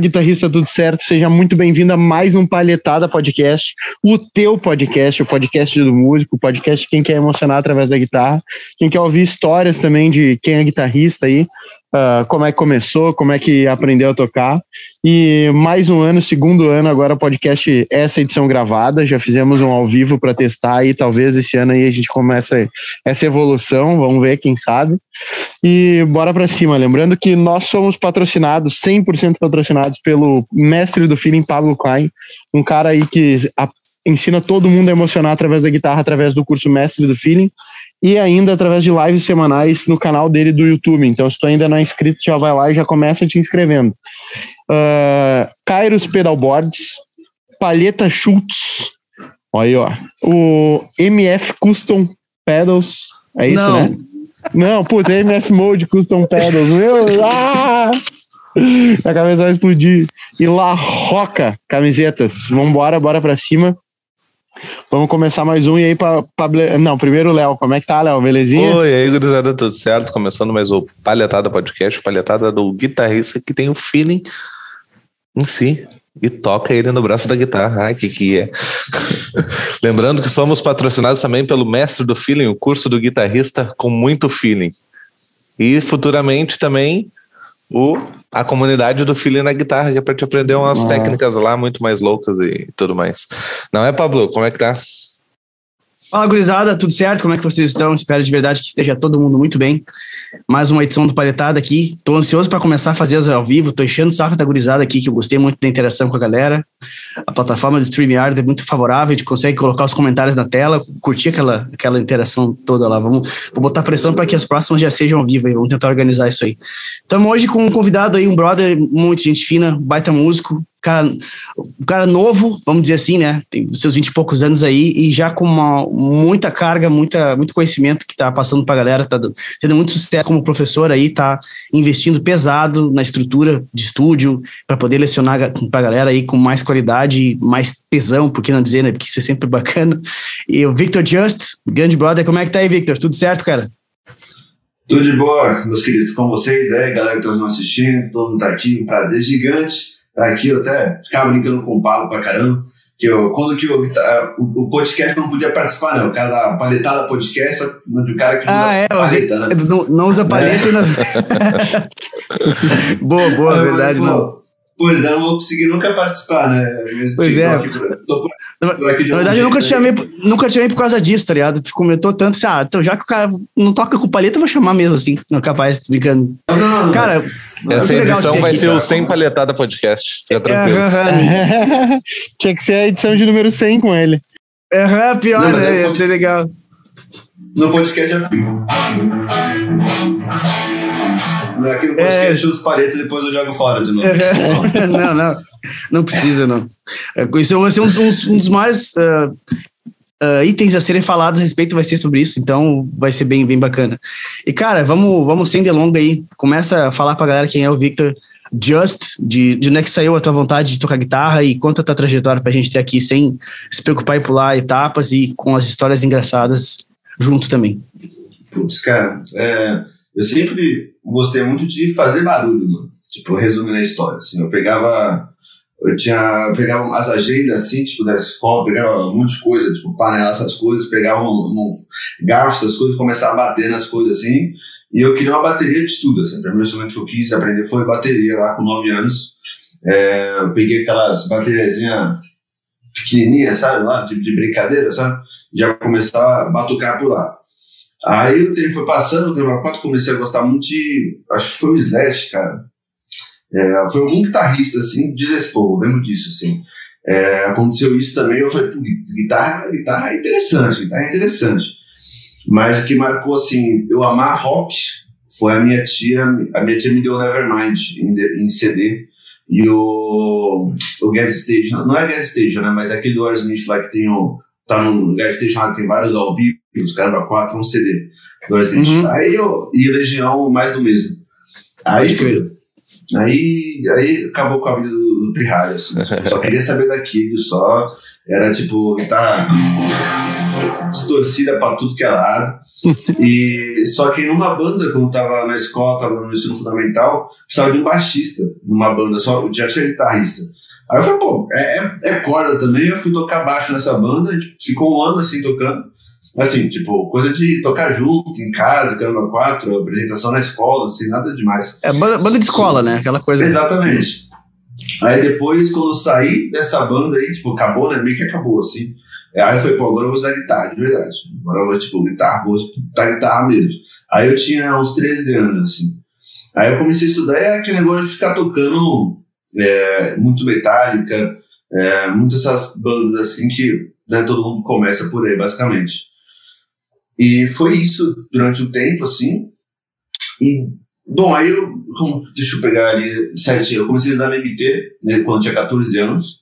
Guitarrista, tudo certo? Seja muito bem-vindo a mais um Palhetada Podcast, o teu podcast, o podcast do músico, o podcast de quem quer emocionar através da guitarra, quem quer ouvir histórias também de quem é guitarrista aí, uh, como é que começou, como é que aprendeu a tocar. E mais um ano, segundo ano, agora podcast, essa edição gravada. Já fizemos um ao vivo para testar e talvez esse ano aí a gente comece essa evolução. Vamos ver, quem sabe. E bora para cima. Lembrando que nós somos patrocinados, 100% patrocinados pelo mestre do feeling, Pablo Klein, um cara aí que a, ensina todo mundo a emocionar através da guitarra, através do curso Mestre do Feeling e ainda através de lives semanais no canal dele do YouTube. Então, se tu ainda não é inscrito, já vai lá e já começa te inscrevendo. Uh, Kairos Pedalboards, Palheta Schultz, aí, ó. O MF Custom Pedals, é isso, não. né? Não, puta, MF Mode Custom Pedals, meu, ah! A cabeça vai explodir. E La Roca Camisetas, vambora, bora pra cima. Vamos começar mais um e aí para não, primeiro o Léo, como é que tá, Léo? Belezinha? Oi, aí, gurizada, tudo certo? Começando mais o Palhetada Podcast, palhetada do guitarrista que tem o feeling em si e toca ele no braço da guitarra. Ai, que que é. Lembrando que somos patrocinados também pelo Mestre do Feeling, o curso do guitarrista com muito feeling. E futuramente também o, a comunidade do Feeling na guitarra, que é para te aprender umas ah. técnicas lá muito mais loucas e tudo mais. Não é, Pablo? Como é que tá? Fala, gurizada, tudo certo? Como é que vocês estão? Espero de verdade que esteja todo mundo muito bem. Mais uma edição do Paletada aqui. Tô ansioso para começar a fazer as ao vivo. Tô enchendo o saco da gurizada aqui, que eu gostei muito da interação com a galera. A plataforma do StreamYard é muito favorável, a gente consegue colocar os comentários na tela, curtir aquela, aquela interação toda lá. Vamos vou botar pressão para que as próximas já sejam ao vivo. Vamos tentar organizar isso aí. Estamos hoje com um convidado aí, um brother, muito gente fina, baita músico, cara, um cara novo, vamos dizer assim, né? Tem seus 20 e poucos anos aí e já com uma, muita carga, muita, muito conhecimento que tá passando pra galera, tá tendo muito sucesso como professor aí, tá investindo pesado na estrutura de estúdio para poder lecionar pra galera aí com mais qualidade, mais tesão, por que não dizer, né? Porque isso é sempre bacana. E o Victor Just, grande brother, como é que tá aí, Victor? Tudo certo, cara? Tudo de boa, meus queridos, com vocês, é, galera que tá nos assistindo, todo mundo tá aqui, um prazer gigante aqui eu até ficava brincando com o Paulo pra caramba, que eu, quando que eu, o, o, podcast não podia participar, né? O cara da paletada podcast, só o cara que usa ah, é, paleta, né? Não, não usa paleta é. não... boa, boa, verdade, não. Pois é, não vou conseguir nunca participar, né? Mesmo pois é. Tô aqui, tô por, na, verdade, eu nunca te, chamei, nunca te chamei por causa disso, tá ligado? Tu comentou tanto assim, ah, então já que o cara não toca com palheta, eu vou chamar mesmo assim. Não, capaz, brincando. Não, não, não, cara, essa edição vai aqui, ser cara. o 100 palhetada podcast. Fica é, tranquilo. Uh -huh. Tinha que ser a edição de número 100 com ele. Aham, uh -huh, pior, né? É Ia ser legal. No podcast já fico. Aqui no podcast é... os palhetas depois eu jogo fora de novo. não, não. Não precisa, não. É, isso vai ser um, um, um dos mais uh, uh, itens a serem falados a respeito, vai ser sobre isso, então vai ser bem, bem bacana. E, cara, vamos, vamos sem delonga aí. Começa a falar pra galera quem é o Victor Just, de, de onde é que saiu a tua vontade de tocar guitarra e conta a tua trajetória pra gente ter aqui sem se preocupar em pular etapas e com as histórias engraçadas junto também. Putz, cara, é, eu sempre gostei muito de fazer barulho, mano. Tipo, resumindo a história, assim, eu pegava eu tinha eu pegava as agendas assim, tipo, da escola, pegava um monte de coisa, tipo, panela, essas coisas, pegava um, um garfo, essas coisas, começava a bater nas coisas assim, e eu queria uma bateria de estudo, assim, o primeiro instrumento que eu quis aprender foi bateria lá com 9 anos, é, eu peguei aquelas bateriazinhas pequenininhas, sabe, lá, tipo de brincadeira, sabe, já começava a batucar por lá. Aí o tempo foi passando, o tempo 4 comecei a gostar muito de, acho que foi o Slash, cara, é, foi um guitarrista, assim, de Les Paul, lembro disso, assim. É, aconteceu isso também, eu falei, pô, guitarra, guitarra é interessante, guitarra é interessante. Mas o que marcou, assim, eu amar rock foi a minha tia, a minha tia me deu Nevermind em, em CD, e o, o Gas Station, não é Gas Station, né, mas é aquele do Aerosmith lá que tem o, tá Station lá que tem vários ao vivo, os caramba, quatro, um CD Aerosmith. Uhum. Aí eu, e Legião, mais do mesmo. Aí, Aí, aí acabou com a vida do, do Pirralho, assim. Só queria saber daquilo, só. Era tipo, tá. distorcida pra tudo que é lado. e só que numa banda, quando tava na escola, tava no ensino fundamental, precisava de um baixista numa banda, só já tinha guitarrista. Aí eu falei, pô, é, é, é corda também. Eu fui tocar baixo nessa banda, tipo, ficou um ano assim tocando. Assim, tipo, coisa de tocar junto, em casa, caramba, quatro, apresentação na escola, assim, nada demais. É banda, banda de escola, né? Aquela coisa. Exatamente. Aí depois, quando eu saí dessa banda aí, tipo, acabou, né? Meio que acabou, assim. Aí eu falei, pô, agora eu vou usar guitarra, de verdade. Agora eu vou, tipo, guitarra, vou estudar guitarra mesmo. Aí eu tinha uns 13 anos, assim. Aí eu comecei a estudar, é aquele negócio de ficar tocando é, muito metálica, é, muitas essas bandas assim que né, todo mundo começa por aí, basicamente. E foi isso durante um tempo, assim. E, bom, aí eu, como, deixa eu pegar ali certinho, eu comecei a estudar na MT, né, quando tinha 14 anos.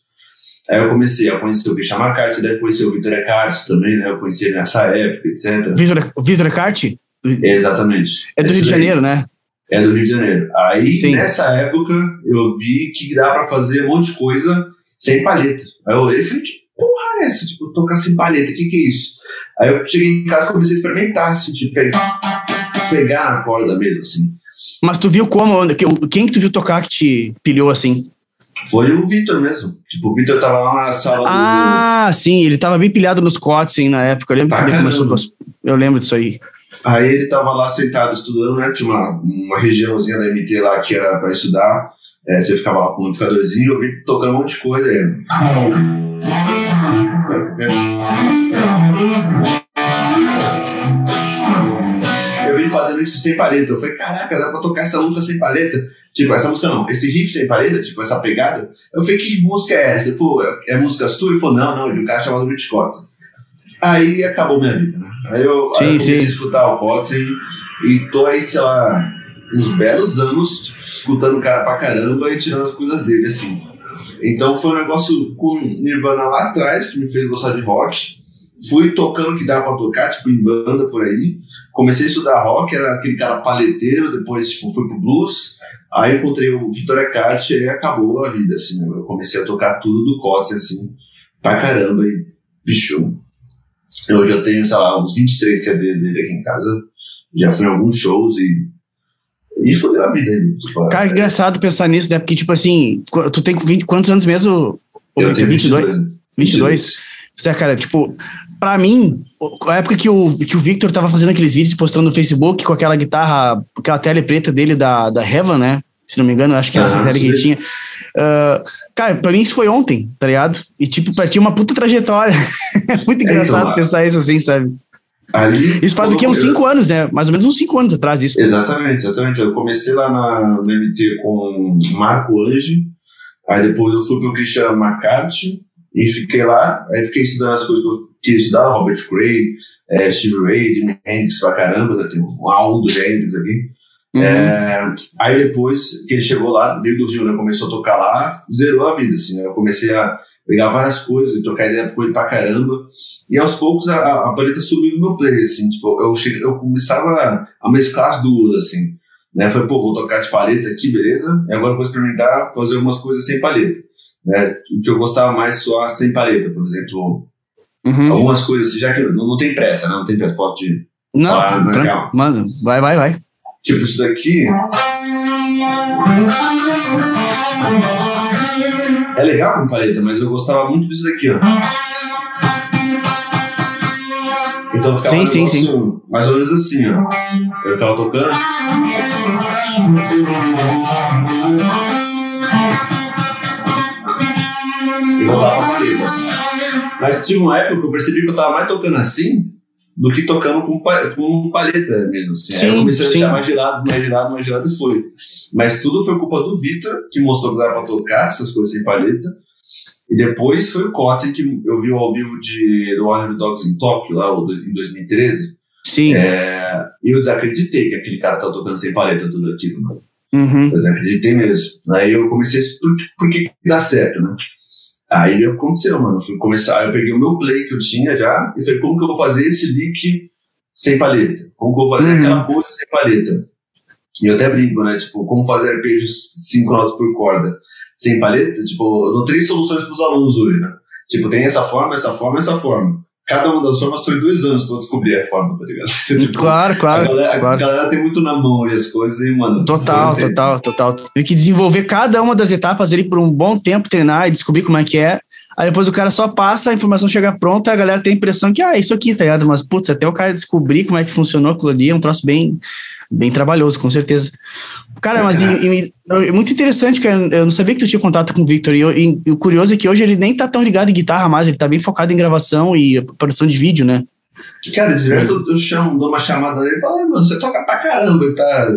Aí eu comecei a conhecer o Christian McCarthy, você deve conhecer o Vitor Eckhart também, né? Eu conheci ele nessa época, etc. Vitor, Vitor Eckhart? Exatamente. É do Rio de Janeiro, né? É do Rio de Janeiro. Aí, Sim. nessa época, eu vi que dá pra fazer um monte de coisa sem palheta. Aí eu olhei e falei, que porra é essa? Tipo, tocar sem palheta, o que que é isso? Aí eu cheguei em casa e comecei a experimentar, assim, tipo, pegar, na corda mesmo, assim. Mas tu viu como, quem que tu viu tocar que te pilhou assim? Foi o Vitor mesmo. Tipo, o Vitor tava lá na sala Ah, sim, ele tava bem pilhado nos cotes, sim, na época. Eu lembro que ele começou. Eu lembro disso aí. Aí ele tava lá sentado estudando, né? Tinha uma, uma regiãozinha da MT lá que era pra estudar. É, você ficava lá com um amplificadorzinho, eu vi tocando um monte de coisa. Aí. Eu vi ele fazendo isso sem paleta. Eu falei, caraca, dá pra tocar essa música sem paleta? Tipo, essa música não, esse riff sem paleta, tipo, essa pegada. Eu falei, que música é essa? Ele falou, é música sua? Ele falou, não, não, de um cara chamado Rich Cotton. Aí acabou minha vida, né? Aí eu, Sim, aí eu comecei a escutar o Cotton e tô aí, sei lá, uns belos anos tipo, escutando o cara pra caramba e tirando as coisas dele, assim. Então foi um negócio com Nirvana lá atrás que me fez gostar de rock. Fui tocando o que dava pra tocar, tipo, em banda por aí. Comecei a estudar rock, era aquele cara paleteiro, depois, tipo, fui pro blues. Aí encontrei o Vitor Eckhart e acabou a vida, assim, né? Eu comecei a tocar tudo do Kotzen, assim, pra caramba. E, bicho, hoje eu tenho, sei lá, uns 23 CDs dele aqui em casa. Já fui em alguns shows e... E fodeu a vida aí. Tipo, Cara, que engraçado pensar nisso, né? Porque, tipo assim, tu tem 20, quantos anos mesmo? Ô, eu tenho 22? 22. 22? Você, cara, tipo, pra mim, a época que o, que o Victor tava fazendo aqueles vídeos postando no Facebook com aquela guitarra, aquela tele preta dele da, da Heaven, né? Se não me engano, acho que era essa Aham, tele que tinha. Ah, cara, pra mim isso foi ontem, tá ligado? E, tipo, partiu uma puta trajetória. É muito engraçado então, pensar isso assim, sabe? Ali, Isso faz o quê? Uns eu- 5 anos, né? Mais ou menos uns 5 anos atrás, isso. Exatamente, exatamente. Eu comecei lá na, no MT com Marco Ange, aí depois eu fui pro Christian McCarthy e fiquei lá, aí fiquei estudando as coisas que eu queria estudar, Robert Cray, é, Steve Ray, Jimi Hendrix pra caramba, né, tem um álbum do Hendrix aqui. Uhum. É, aí depois que ele chegou lá, veio do Rio, né, começou a tocar lá, zerou a vida, assim, né, eu comecei a pegar várias coisas e trocar ideia com ele pra caramba, e aos poucos a, a paleta subiu no meu play, assim, tipo, eu, cheguei, eu começava a, mesclar as duas, assim, né, foi, pô, vou tocar de paleta aqui, beleza, e agora vou experimentar fazer algumas coisas sem paleta, né, o que eu gostava mais só sem paleta, por exemplo, Uhum. algumas coisas, assim, já que não, não tem pressa, né, não tem pressa, posso te... Não, Fala, tranquilo. calma. Manda, vai, vai, vai. Tipo, isso daqui. É legal com paleta, mas eu gostava muito disso daqui, ó. Então ficava Sim, um sim, negócio mais ou menos assim, ó. Eu ficava tocando. E voltava pra paleta. Mas tinha uma época que eu percebi que eu tava mais tocando assim do que tocando com, com paleta mesmo. Assim. Aí eu Sim, comecei a sim. deixar mais gelado, mais gelado, mais gelado e foi. Mas tudo foi culpa do Vitor, que mostrou que dava pra tocar essas coisas sem paleta. E depois foi o Kotzen, que eu vi ao vivo de, do Warrior Dogs em Tóquio, lá em 2013. Sim. É, e eu desacreditei que aquele cara tá tocando sem paleta tudo aquilo, mano. Uhum. Eu desacreditei mesmo. Aí eu comecei a por, por que dá certo, né? Aí aconteceu, mano. Fui começar, eu peguei o meu play que eu tinha já e falei, como que eu vou fazer esse lick sem paleta? Como que eu vou fazer Uhum. aquela coisa sem paleta? E eu até brinco, né? Tipo, como fazer arpejos 5 notas por corda sem paleta? Tipo, eu dou três soluções pros alunos hoje, né? Tipo, tem essa forma, essa forma, essa forma. Cada uma das formas foi dois anos pra eu descobrir a forma, tá ligado? Tipo, Claro, claro. a, galera, claro. a galera tem muito na mão aí as coisas e, mano. Total, total, total. Tem que desenvolver cada uma das etapas ali por um bom tempo, treinar e descobrir como é que é. Aí depois o cara só passa, a informação chega pronta, a galera tem a impressão que, ah, é isso aqui, tá ligado? Mas, putz, até o cara descobrir como é que funcionou aquilo ali é um troço bem, bem trabalhoso, com certeza. Cara, mas e- e- é muito interessante, cara. Eu não sabia que tu tinha contato com o Victor. E, eu- e- e o curioso é que hoje ele nem tá tão ligado em guitarra mais, ele tá bem focado em gravação e produção de vídeo, né? Cara, direto eu, chamo, dou uma chamada nele e falo, "Ai, mano, você toca pra caramba, ele tá.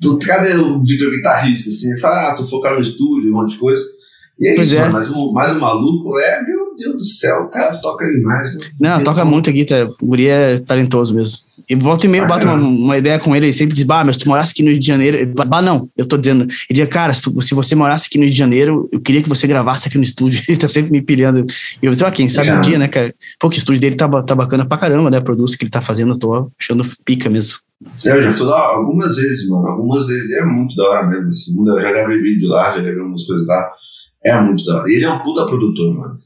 Tu, cadê o Vitor guitarrista? Assim, ele fala, ah, tô focado no estúdio, um monte de coisa. E é Pois isso, é. mas o, mas o maluco é, meu Deus do céu, o cara toca demais, né? Não, Tem toca como. muito a guitarra. O guri é talentoso mesmo. E volta e meia eu Ah, bato uma, uma ideia com ele, ele sempre diz, bah, mas se tu morasse aqui no Rio de Janeiro... Bah, não, eu tô dizendo. Ele diz, cara, se, tu- se você morasse aqui no Rio de Janeiro, eu queria que você gravasse aqui no estúdio. Ele tá sempre me pilhando. E eu sei lá, quem sabe um Cara. dia, né, cara? Pô, que o estúdio dele tá, tá bacana pra caramba, né? Produz que ele tá fazendo, eu tô achando pica mesmo. Eu já fui lá algumas vezes, mano. Algumas vezes é muito da hora mesmo. Assim. Eu já gravei vídeo lá, já gravei algumas coisas lá. É muito da hora. E ele é um puta produtor, mano.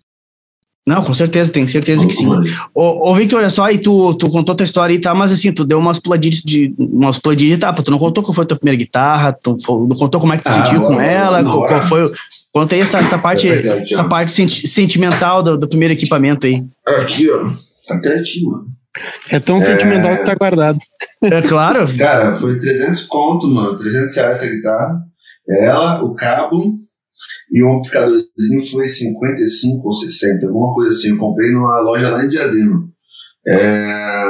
Não, com certeza, tenho certeza que sim. Ô, ô Victor, olha só, aí tu, tu contou tua história aí, tá? Mas assim, tu deu umas puladinhas de, umas puladinhas de etapa. Tu não contou qual foi a tua primeira guitarra, tu não contou como é que tu Ah, sentiu com ela, qual, qual agora- foi o... Conta aí essa, essa parte, É verdade, essa ó. parte senti- sentimental do, do primeiro equipamento aí. Aqui, ó. Tá até aqui, mano. É tão É. sentimental que tá guardado. É claro, Cara, foi 300 conto, mano. 300 reais essa guitarra. Ela, o cabo e o amplificadorzinho foi 55 ou 60, alguma coisa assim. Eu comprei numa loja lá em Diadema. É,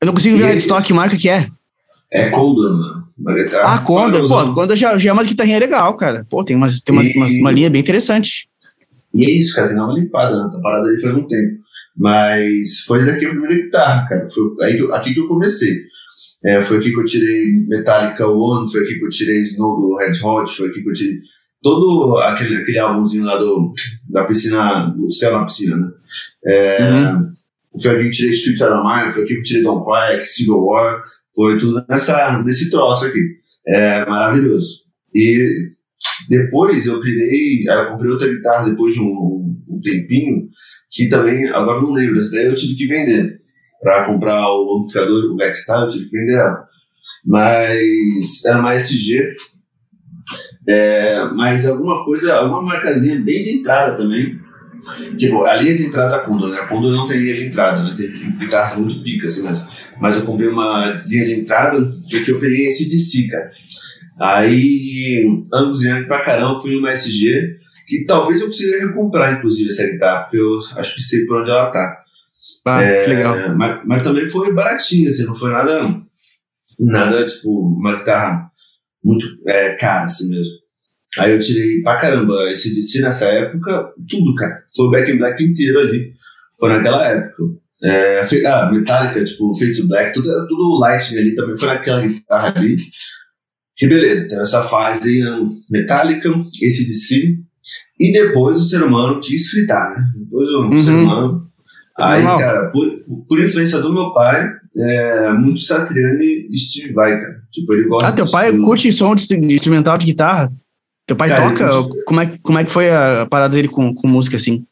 eu não consigo ver E a estoque marca que é. é Condor, mano. Uma guitarra Ah, Conda, pô. Conda já, já é uma guitarrinha legal, cara. Pô, tem, umas, tem umas, E- umas- uma linha bem interessante. E é isso, cara, tem que dar uma limpada, né? Tá parada ali faz um tempo. Mas foi daqui a primeira guitarra, cara. Foi aí que eu- aqui que eu comecei. É, foi aqui que eu tirei Metallica One, foi aqui que eu tirei Snow do Red Hot, foi aqui que eu tirei todo aquele, aquele álbumzinho lá do, da piscina, do céu na piscina, né? É, Foi aqui que tirei Street Out of Mind, foi aqui que tirei Don't Cry, Civil War, foi tudo nessa, nesse troço aqui. É maravilhoso. E depois eu aí eu comprei outra guitarra depois de um, um tempinho, que também, agora não lembro, essa daí eu tive que vender. Pra comprar o amplificador, o Blackstar, eu tive que vender ela. Mas era uma SG. É, mas alguma coisa, alguma marcazinha bem de entrada também. Tipo, a linha de entrada da Condor, né? A Condor não tem linha de entrada, né? Tem guitarras muito picas, assim mesmo. Mas eu comprei uma linha de entrada que eu peguei esse DC, cara. Aí, Angus Young pra caramba, fui uma SG, que talvez eu consiga recomprar, inclusive, essa guitarra, porque eu acho que sei por onde ela tá. Ah, que legal. É, mas, mas também foi baratinho, assim, não foi nada, nada, tipo, uma guitarra muito é, cara, assim mesmo. Aí eu tirei pra caramba esse DC nessa época, tudo, cara. Foi o Back in Black inteiro ali. Foi naquela época. É, fe- ah, Metallica, tipo, Feito Black, tudo, tudo Lightning ali também foi naquela guitarra ali. E beleza, teve essa fase aí, né, Metallica, esse DC. E depois o ser humano quis fritar, né? Depois o Uhum. ser humano. Aí, Normal. cara, por- por influência do meu pai, é, muito Satriani e Steve Vai, cara. Tipo, ele gosta Ah, teu pai curte som de, instrumental de guitarra? Teu pai Cara, toca? Como é, como é que foi a parada dele com, com música, assim?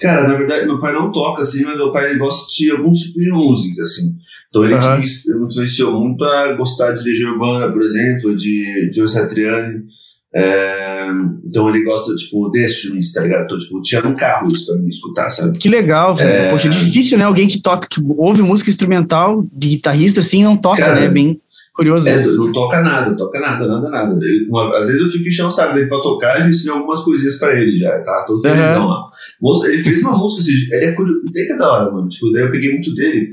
Cara, na verdade, meu pai não toca assim, mas meu pai ele gosta de algum tipo de música, assim. Então ele que me influenciou muito a gostar de Legião Urbana, por exemplo, de Joe Satriani. É, então ele gosta, tipo, desses filmes, tá ligado? Então, tipo, tinha um carro isso pra mim escutar, sabe? Que legal. É. Poxa, é difícil, né? Alguém que toca, que ouve música instrumental de guitarrista, assim, não toca, Cara, né? Bem curioso É, isso. não toca nada, toca nada, nada, nada. Eu- uma- às vezes eu fico enchendo o saco dele pra tocar e já ensinei algumas coisinhas pra ele já, tá? Todo Aham. felizão lá. Moço, Ele fez uma música, assim, ele é curioso, tem que é da hora, mano. Tipo, daí eu peguei muito dele,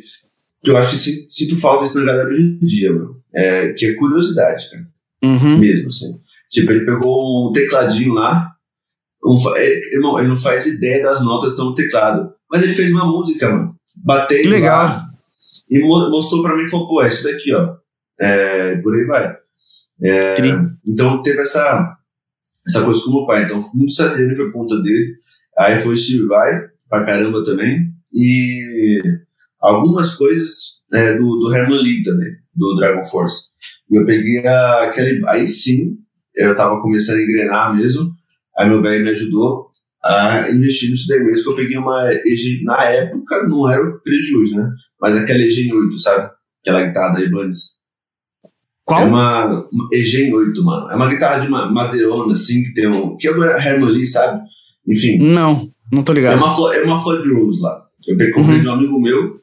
que eu acho que sinto, falta disso na galera hoje em dia, mano. É, que é curiosidade, cara. Uhum. Mesmo, assim. Tipo, ele pegou um tecladinho lá, um, ele, irmão, ele não faz ideia das notas que estão no teclado. Mas ele fez uma música, mano. Batendo Que legal. lá, e mo- mostrou pra mim e falou, pô, é isso daqui, ó. É, por aí vai. É, então teve essa, essa coisa com o meu pai. Então muito Satriani foi ponta dele. Aí foi Steve Vai pra caramba também. E algumas coisas é, do, do Herman Lee também, do Dragon Force. E eu peguei a- aquele. Aí sim, eu tava começando a engrenar mesmo. Aí meu velho me ajudou a investir nisso daí mesmo, que eu peguei uma EG, na época não era o hoje, né? Mas aquela EG 8, sabe? Aquela guitarra da Ibanez. Qual? É uma, uma EG 8, mano. É uma guitarra de uma madeirona, assim, que tem um. Que é o Herman Lee, sabe? Enfim. Não, não tô ligado. É uma, é uma Floyd Rose lá. Eu peguei comprei Uhum. de um amigo meu.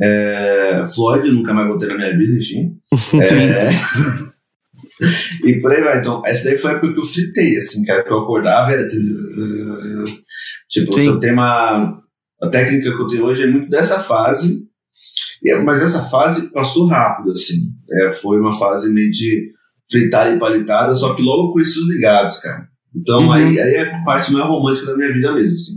É, Floyd, nunca mais voltei na minha vida, enfim. É, e por aí vai. Então, essa daí foi a época que eu fritei, assim, cara, que eu acordava era. Tipo, Sim. se eu tenho uma. A técnica que eu tenho hoje é muito dessa fase. e é- Mas essa fase passou rápido, assim. É, foi uma fase meio de fritada e palitada, só que logo eu conheci os ligados, cara. Então Uhum. aí, aí é a parte mais romântica da minha vida mesmo, assim.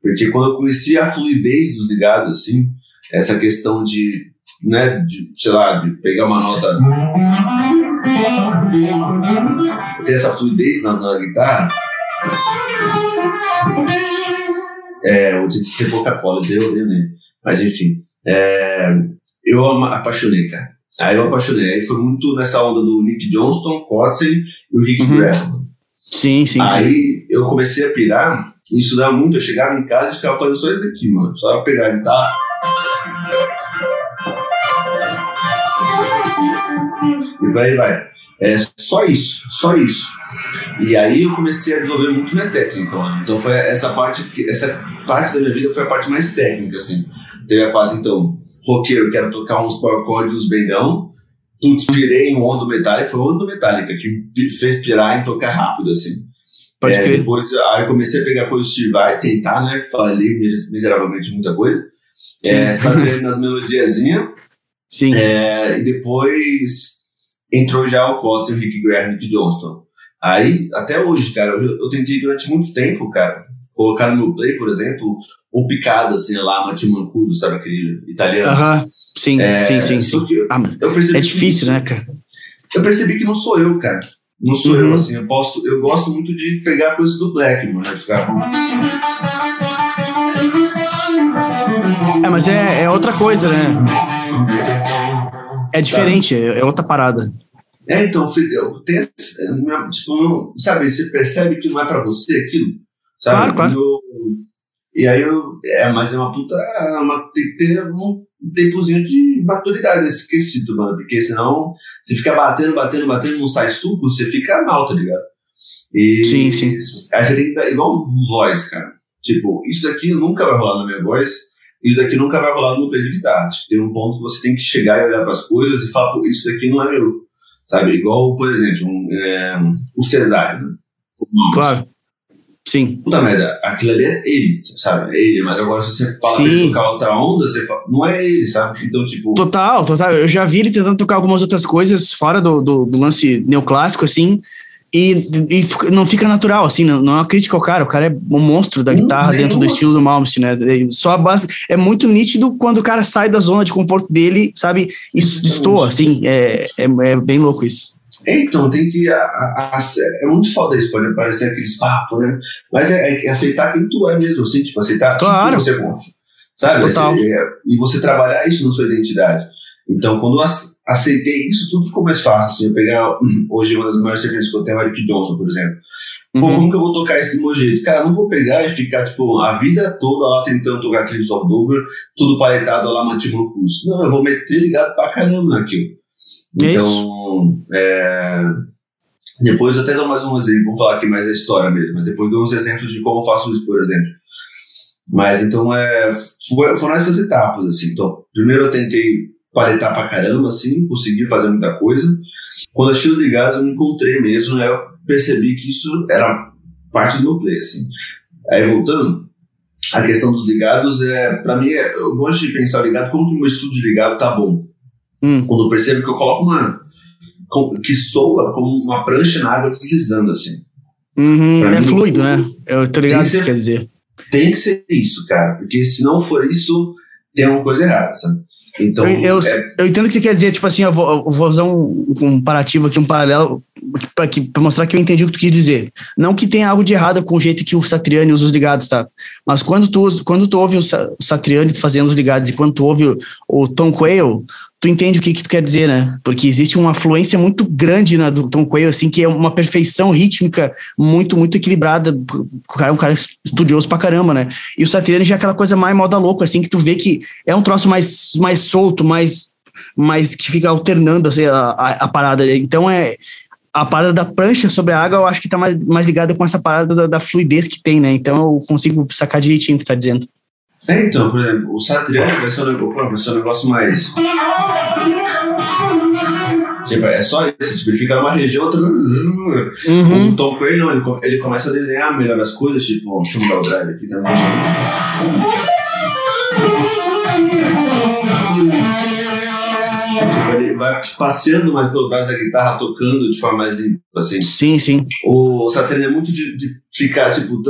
Porque quando eu conheci a fluidez dos ligados, assim, essa questão de, né, de, sei lá, de pegar uma nota ter essa fluidez na, na guitarra. É, eu tinha que ter Coca-Cola, deu, deu nele. Mas enfim, é, eu apaixonei, cara. Aí eu apaixonei. Aí foi muito nessa onda do Nick Johnston, Kotzen e o Rick Uhum. Graham. Sim, sim, sim. Aí eu comecei a pirar, e dava muito. Eu chegava em casa e ficava fazendo só isso aqui, mano. Só pegar a guitarra. E por aí vai. É só isso, só isso. E aí eu comecei a desenvolver muito minha técnica, mano. Então foi essa parte, essa parte da minha vida foi a parte mais técnica, assim. Teve a fase, então, roqueiro, quero tocar uns power chords uns bendão. Putz, pirei em um Ondo Metallica, foi o Ondo Metallica que fez pirar em tocar rápido, assim. Pode É, crer. depois aí eu comecei a pegar coisas de vai tentar, né? Falei mis- miseravelmente muita coisa. É, sabe nas melodiazinhas. Sim. É, e depois entrou já o Cotton, o Rick Graham e Johnston. Aí, até hoje, cara, eu, eu tentei durante muito tempo, cara, colocar no meu play, por exemplo, o picado, assim, lá, Matteo Mancuso, sabe aquele italiano? Aham. Sim, É, sim, sim, sim. Ah, é difícil, isso- né, cara? Eu percebi que não sou eu, cara. Não sou Uhum. eu, assim, eu posso, eu gosto muito de pegar coisas do Blackmore, né, de ficar... É, mas é, é outra coisa, né? É diferente, é, é outra parada. É, então, filho, eu tenho, é, tipo, não- sabe, você percebe que não é pra você aquilo, sabe? Claro, claro. Eu- e aí eu, é, mas é uma puta, é uma, tem que ter um tempozinho de maturidade nesse quesito, mano, porque senão você fica batendo, batendo, batendo, não sai suco, você fica mal, tá ligado? E Sim, sim. Aí você tem que dar, igual voz, cara, tipo, isso daqui nunca vai rolar na minha voz, isso daqui nunca vai rolar no meu de guitarra, acho que tem um ponto que você tem que chegar e olhar pras coisas e falar, pô, isso daqui não é meu, sabe? Igual, por exemplo, um, é, o Cesário, né? O. Claro. Sim. Puta merda, aquilo ali é ele, sabe? É ele, mas agora se você fala pra ele Sim. tocar outra onda, você fala, não é ele, sabe? Então, tipo, Total, total. Eu já vi ele tentando tocar algumas outras coisas fora do, do, do lance neoclássico, assim, e, e não fica natural, assim, não, não é uma crítica ao cara. O cara é um monstro da Não, guitarra dentro do nenhuma. estilo do Malmsteen, né? Só a base. É muito nítido quando o cara sai da zona de conforto dele, sabe? Isso destoa, assim. É, é, é bem louco isso. É, então, tem que. A, a- é muito foda isso, pode parecer aqueles papos, né? Mas é, é aceitar quem tu é mesmo, assim, tipo, aceitar Claro. quem você confia. Sabe? Total. É, e você trabalhar isso na sua identidade. Então, quando ace- aceitei isso, tudo ficou mais fácil. Assim, eu pegar. Hoje, uma das maiores referências que eu tenho é o Eric Johnson, por exemplo. Pô, Uhum. como que eu vou tocar isso do meu jeito? Cara, não vou pegar e ficar, tipo, a vida toda lá tentando tocar Cliffs of Dover, tudo paletado lá, mantigo curso. Não, eu vou meter ligado pra caramba naquilo. É Então, é, depois eu até dou mais um exemplo, vou falar aqui mais da história mesmo, mas depois dou uns exemplos de como eu faço isso, por exemplo. Mas então, é, foram essas etapas, assim. Então, primeiro eu tentei paletar pra caramba, assim, consegui fazer muita coisa. Quando achei os ligados, eu me encontrei mesmo? Eu percebi que isso era parte do meu play, assim. Aí, voltando, a questão dos ligados, é, pra mim, é- eu gosto de pensar o ligado, como que o meu estudo de ligado tá bom. Hum. Quando eu percebo que eu coloco uma... que soa como uma prancha na água deslizando, assim. Uhum, é mim, fluido, né? Eu tô ligado que tem que você quer dizer. Tem que ser isso, cara, porque se não for isso, tem alguma coisa errada, sabe? Então, eu, eu, é, eu entendo o que você quer dizer, tipo assim, eu vou, eu vou usar um um comparativo aqui, um paralelo, para mostrar que eu entendi o que tu quis dizer. Não que tenha algo de errado com o jeito que o Satriani usa os ligados, tá? Mas quando tu, quando tu ouve o Satriani fazendo os ligados e quando tu ouve o, o Tom Quayle, tu entende o que, que tu quer dizer, né? Porque existe uma fluência muito grande na do Tom Quayle, assim, que é uma perfeição rítmica muito, muito equilibrada. O cara é um cara estudioso pra caramba, né? E o Satriani já é aquela coisa mais moda louco, assim, que tu vê que é um troço mais, mais solto, mais, mais que fica alternando assim, a, a, a parada. Então é. A parada da prancha sobre a água, eu acho que tá mais, mais ligada com essa parada da, da fluidez que tem, né? Então eu consigo sacar direitinho o que tá dizendo. É, então, por exemplo, o Satriani vai ser um, vai ser um negócio mais. Tipo, é só isso, tipo, ele fica numa região. Uhum. O Tom Cruise não, ele, ele começa a desenhar melhor as coisas, tipo, deixa eu mudar o drive aqui também. Tipo, vai passeando mais pelo braço da guitarra, tocando de forma mais limpa, assim. Sim, sim. O Satriani é muito de, de ficar, tipo.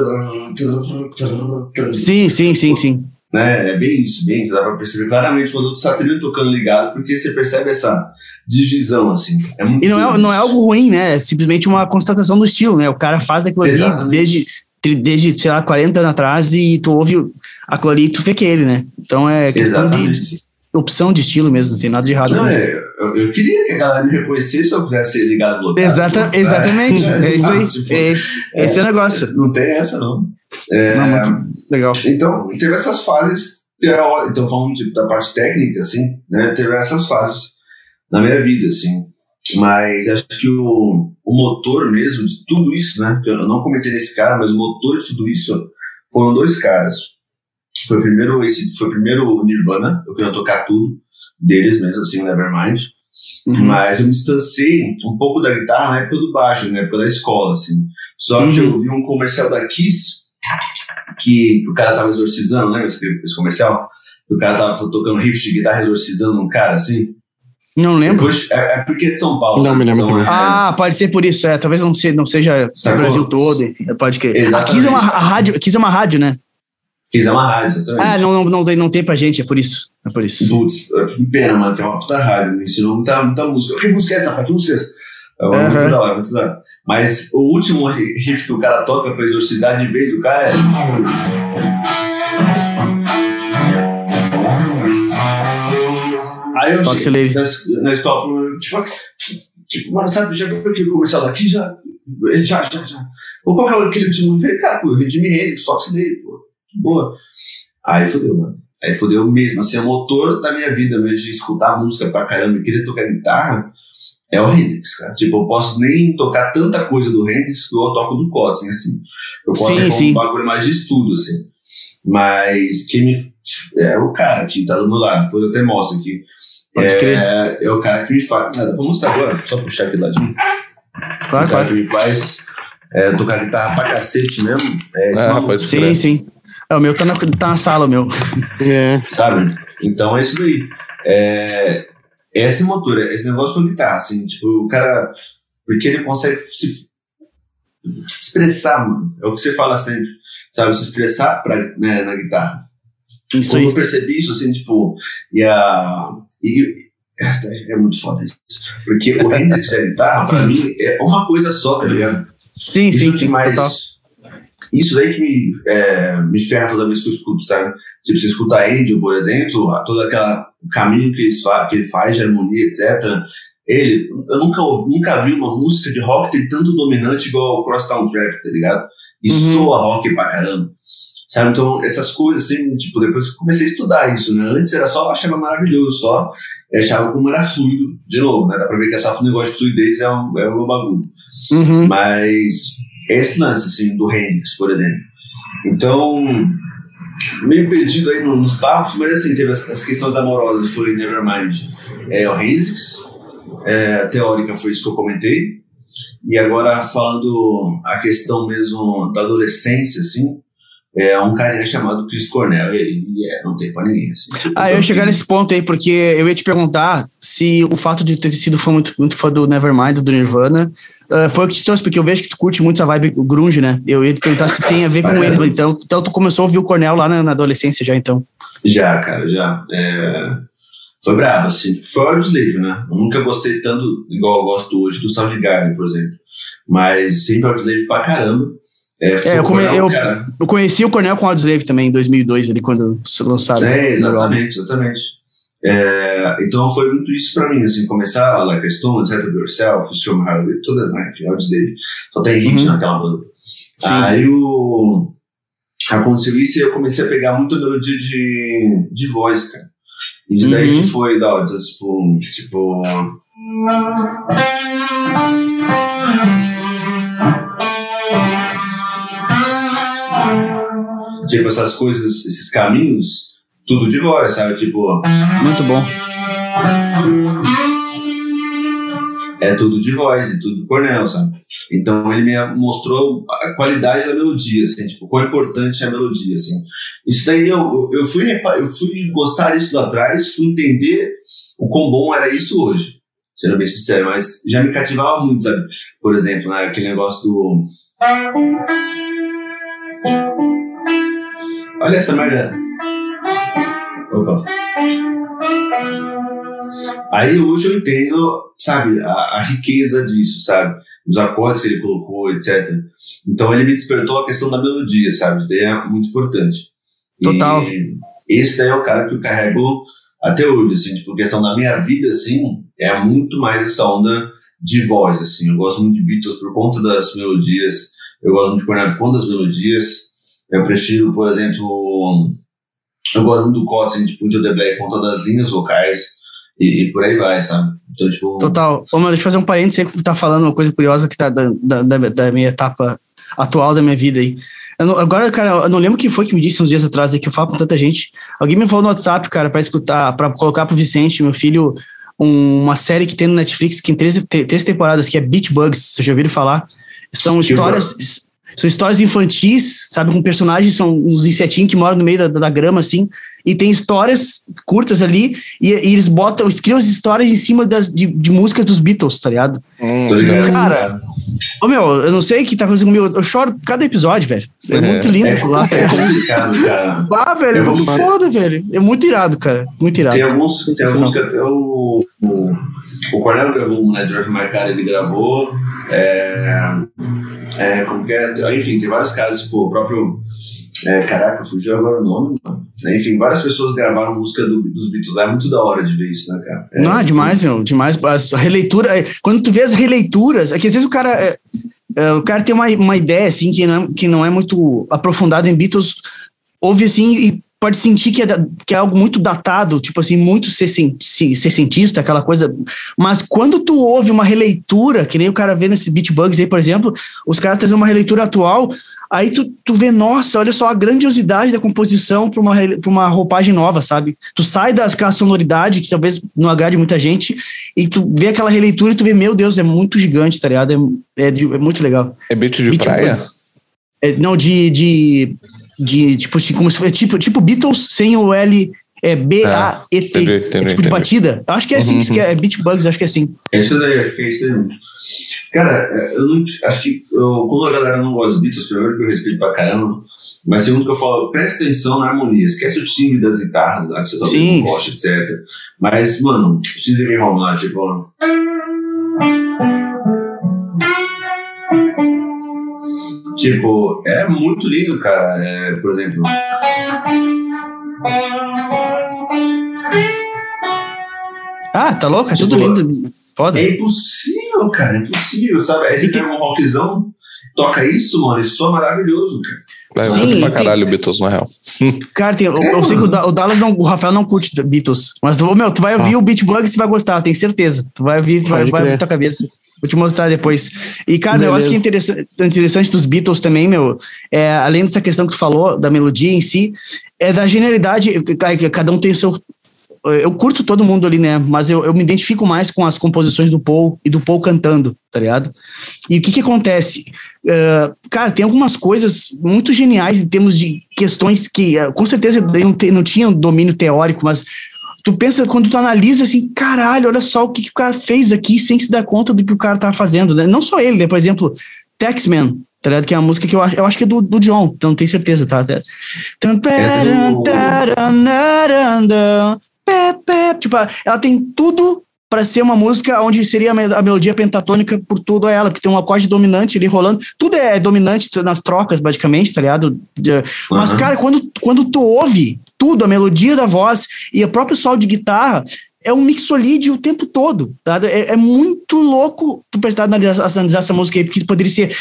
Sim, sim, sim, sim. né? É bem isso, bem isso. Dá pra perceber claramente quando o Satriani tocando ligado, porque você percebe essa divisão, assim. É E não é, não é algo ruim, né? É simplesmente uma constatação do estilo, né? O cara faz daquilo ali Exatamente. desde, desde, sei lá, 40 anos atrás e tu ouve aquilo ali e tu vê que é ele, né? Então é questão de, Exatamente. Opção de estilo mesmo, não tem nada de errado Não, nisso. é, eu, eu queria que a galera me reconhecesse se eu fizesse ligado bloqueado. Exata, exatamente, é isso aí. Tipo, É esse, esse é o negócio. Não tem essa, não. É, Não, muito legal. Então, teve essas fases, então falando tipo, da parte técnica, assim, né, teve essas fases na minha vida, assim, mas acho que o, o motor mesmo de tudo isso, né, eu não comentei nesse cara, mas o motor de tudo isso foram dois caras. Foi primeiro esse, foi primeiro o Nirvana, eu queria tocar tudo deles mesmo, assim, o Nevermind, Uhum. mas eu me distanciei um pouco da guitarra na época do baixo, na época da escola, assim. Só que Uhum. eu vi um comercial da Kiss que, que o cara tava exorcizando, lembra esse, esse comercial? Que o cara tava tocando riff de guitarra exorcizando um cara, assim. Não lembro. Depois, é, é porque é de São Paulo. Não né? me lembro Então, é- Ah, pode ser por isso, é. Talvez não, se, não seja o Sacou? Brasil todo, pode. A Exatamente. Kiss é uma a rádio, a Kiss é uma rádio, né? Kiss é uma rádio, exatamente. Ah, não, não, não, tem- não tem pra gente, é por isso. É por isso. Putz, que pena, mano, que é uma puta rádio. Me ensinou muita, muita música. Que música é essa, rapaz? Que música é essa? É Aham. muito da hora, muito da hora. Mas o último riff que o cara toca pra exorcizar de vez o cara é. Aí eu Foxy cheguei na, na escola, tipo, tipo, mano, sabe, já viu aquele comercial daqui? Já, já, já, já. Ou qual que é aquele último? Eu falei, cara, pô, Jimi Hendrix, Fox Lady, pô, boa. Aí fodeu, mano. Aí fodeu mesmo, assim, é o motor da minha vida mesmo, de escutar música pra caramba e querer tocar guitarra, é o Hendrix, cara. Tipo, eu posso nem tocar tanta coisa do Hendrix que eu toco do Kotzen, assim. Eu posso Sim, sim. um bagulho mais de estudo, assim. Mas quem me... É o cara que tá do meu lado, depois eu até mostro aqui. Pode crer. É, é o cara que me faz... Ah, dá pra mostrar agora? Só puxar aqui lá de mim. Claro, o cara claro. que me faz é, tocar guitarra pra cacete mesmo. É esse Ah, pode Sim, sim. É, o meu tá na, tá na sala, o meu. É. sabe? Então é isso daí. É, é esse motor, é esse negócio com a guitarra, assim, tipo, o cara. Porque ele consegue se se expressar, mano. É o que você fala sempre, sabe? Se expressar pra, né, na guitarra. Isso Quando aí. eu percebi isso, assim, tipo, e a. E, é, é muito foda isso. Porque o Hendrix e a guitarra, pra mim, é uma coisa só, tá ligado? Sim, Isso sim, que sim. mais. Total. Isso daí que me, é, me ferra toda vez que eu escuto, sabe? Tipo, você escuta Angel, por exemplo, todo aquela, o caminho que, eles fa que ele faz de harmonia, etc. Ele, eu nunca, ouvi- nunca vi uma música de rock ter tanto dominante igual o Crosstown Traffic, tá ligado? E Uhum. soa rock pra caramba. Sabe? Então, essas coisas, assim, tipo, depois que eu comecei a estudar isso, né? Antes era só, eu achava maravilhoso, só, achava como era fluido, de novo, né? Dá pra ver que essa negócio de fluidez é, um, é o meu bagulho. Uhum. Mas esse lance, assim, do Hendrix, por exemplo. Então, meio perdido aí no- nos papos, mas assim, teve as, as questões amorosas, foi Nevermind. É o Hendrix, é, teórica foi isso que eu comentei. E agora, falando a questão mesmo da adolescência, assim, é um carinha chamado Chris Cornell, e ele é, não tem pra ninguém, assim. Tipo, Ah, eu ia chegar nesse ponto aí, porque eu ia te perguntar se o fato de ter sido fã muito, muito fã do Nevermind, do Nirvana, ah, foi o que te trouxe, porque eu vejo que tu curte muito essa vibe grunge, né? Eu ia te perguntar se tem a ver com Ah, é? ele. Então, então tu começou a ouvir o Cornell lá na, na adolescência já, então. Já, cara, já. É, Foi brabo, assim. Foi o Audioslave, né? Eu nunca gostei tanto, igual eu gosto hoje, do Soundgarden, por exemplo. Mas sempre Audioslave pra caramba. É, foi eu come- Cornell, eu-. Eu conheci o Cornell com o Audioslave também, em 2002, ali, quando se lançaram. É, primeiro álbum. exatamente, exatamente. É, então foi muito isso pra mim, assim, começar Like a Stone, Set Up Yourself, Show Me How You toda, né, dele, só tem hit Uhum. naquela banda. Sim. Aí o, aconteceu isso e eu comecei a pegar muita melodia de, de voz, cara. E isso daí Uhum. que foi da hora, então, tipo, tipo... Tipo, essas coisas, esses caminhos, tudo de voz, sabe? Tipo, Muito bom. é tudo de voz e tudo Cornel, sabe? Então ele me mostrou a qualidade da melodia, assim, tipo, quão importante é a melodia, assim. Isso daí eu, eu, fui, eu fui gostar disso lá atrás, fui entender o quão bom era isso hoje, sendo bem sincero, mas já me cativava muito, sabe? Por exemplo, né, aquele negócio do. Olha essa merda. Opa. Aí hoje eu entendo, sabe, a, a riqueza disso, sabe? Os acordes que ele colocou, etc. Então ele me despertou a questão da melodia, sabe? Isso daí é muito importante. Total. E esse daí é o cara que eu carrego até hoje, assim, tipo, questão da minha vida, assim, é muito mais essa onda de voz, assim. Eu gosto muito de Beatles por conta das melodias, eu gosto muito de Cornell por conta das melodias. Eu prefiro, por exemplo, eu gosto muito do Kotzen, tipo, Into the Black conta das linhas vocais e, e por aí vai, sabe? Então, tipo, Total. Ô, mano, deixa eu fazer um parênteses aí tá falando uma coisa curiosa que tá da, da, da, minha etapa atual da minha vida aí. Não- agora, cara, eu não lembro quem foi que me disse uns dias atrás aí que eu falo com tanta gente. Alguém me falou no WhatsApp, cara, pra escutar, pra colocar pro Vicente, meu filho, um- uma série que tem no Netflix que tem três, três temporadas, que é Beach Bugs. Vocês já ouviram falar? São histórias. São histórias infantis, sabe? Com personagens, são uns insetinhos que moram no meio da, da grama, assim. E tem histórias curtas ali, e, e eles botam, eles criam as histórias em cima das, de, de músicas dos Beatles, tá ligado? Hum, tô ligado. Cara, Ô meu, eu não sei o que tá acontecendo comigo, eu choro cada episódio, velho. É, É. muito lindo é, lá. é complicado, cara. Ah, velho, é Eu muito vou- foda, velho. É muito irado, cara. Muito irado. Tem alguns, tem alguns que até o, o, o Cornel gravou um, né? Drive My Car ele gravou. É, é, como que é? Enfim, tem vários casos, tipo, o próprio. É, caraca, fugiu agora o nome, mano. Enfim, várias pessoas gravaram música do- dos Beatles lá. É muito da hora de ver isso, né, cara? É, Não, demais, meu, demais. A releitura, é, quando tu vê as releituras, é que às vezes o cara, é, é, o cara tem uma, uma ideia, assim, que não, que não é muito aprofundada em Beatles, ouve assim e pode sentir que é, que é algo muito datado, tipo assim, muito sessent- se- sessentista, aquela coisa. Mas quando tu ouve uma releitura, que nem o cara vê nesse Beat Bugs aí, por exemplo, os caras trazem uma releitura atual, aí tu, tu vê, nossa, olha só a grandiosidade da composição para uma, pra uma roupagem nova, sabe? Tu sai daquela sonoridade que talvez não agrade muita gente e tu vê aquela releitura e tu vê, meu Deus, é muito gigante, tá ligado? É, é, é muito legal. É beat de Beat praia? Bugs. É, não, de, de, de tipo assim, como se fosse, tipo, tipo Beatles sem o L, é B-A-E-T, entendi, é entendi, tipo de entendi. batida. Eu Acho que é assim, Uhum, que é Beat Bugs, acho que é assim. É isso daí, acho que é isso daí. Cara, é, eu não. Acho que eu, quando a galera não gosta dos Beatles, primeiro que eu respeito pra caramba, mas segundo que eu falo, presta atenção na harmonia, esquece o timbre das guitarras lá, que você não goste, etc. Mas, mano, o Stevie Home lá, tipo. Tipo, é muito lindo, cara. É, por exemplo. Ah, tá louco? É tudo Tipo, lindo. Foda. É impossível, cara, é impossível, sabe? Aí você pega um rockzão, toca isso, mano, isso é maravilhoso, cara. É, Sim, pra tem- caralho o Beatles, na real. Cara, tem, eu, eu sei que o, Da- o Dallas não, o Rafael não curte Beatles, mas tu, meu, tu vai ouvir o Beat Bugs e vai gostar, tenho certeza. Tu vai ouvir, tu vai, vai abrir tua cabeça. Vou te mostrar depois. E, cara, eu Beleza. acho que é interessante, interessante dos Beatles também, meu, é, além dessa questão que tu falou, da melodia em si, é da genialidade, cada um tem o seu. Eu curto todo mundo ali, né? Mas eu, eu me identifico mais com as composições do Paul e do Paul cantando, tá ligado? E o que que acontece? Uh, cara, tem algumas coisas muito geniais em termos de questões que, uh, com certeza, eu não, te, não tinha um domínio teórico, mas tu pensa, quando tu analisa assim, caralho, olha só o que, que o cara fez aqui sem se dar conta do que o cara tá fazendo, né? Não só ele, né? Por exemplo, Taxman, tá ligado? Que é uma música que eu, acho- eu acho que é do, do John, então não tenho certeza, tá? Pé. Tipo, ela tem tudo para ser uma música onde seria a me- a melodia pentatônica por tudo ela, porque tem um acorde dominante ali rolando. Tudo é dominante nas trocas, basicamente, tá ligado? Mas, Aham. cara, quando, quando tu ouve, tudo, a melodia da voz e o próprio sol de guitarra é um mixolídio o tempo todo, tá? É, é muito louco tu prestar analisar, analisar essa música aí, porque poderia ser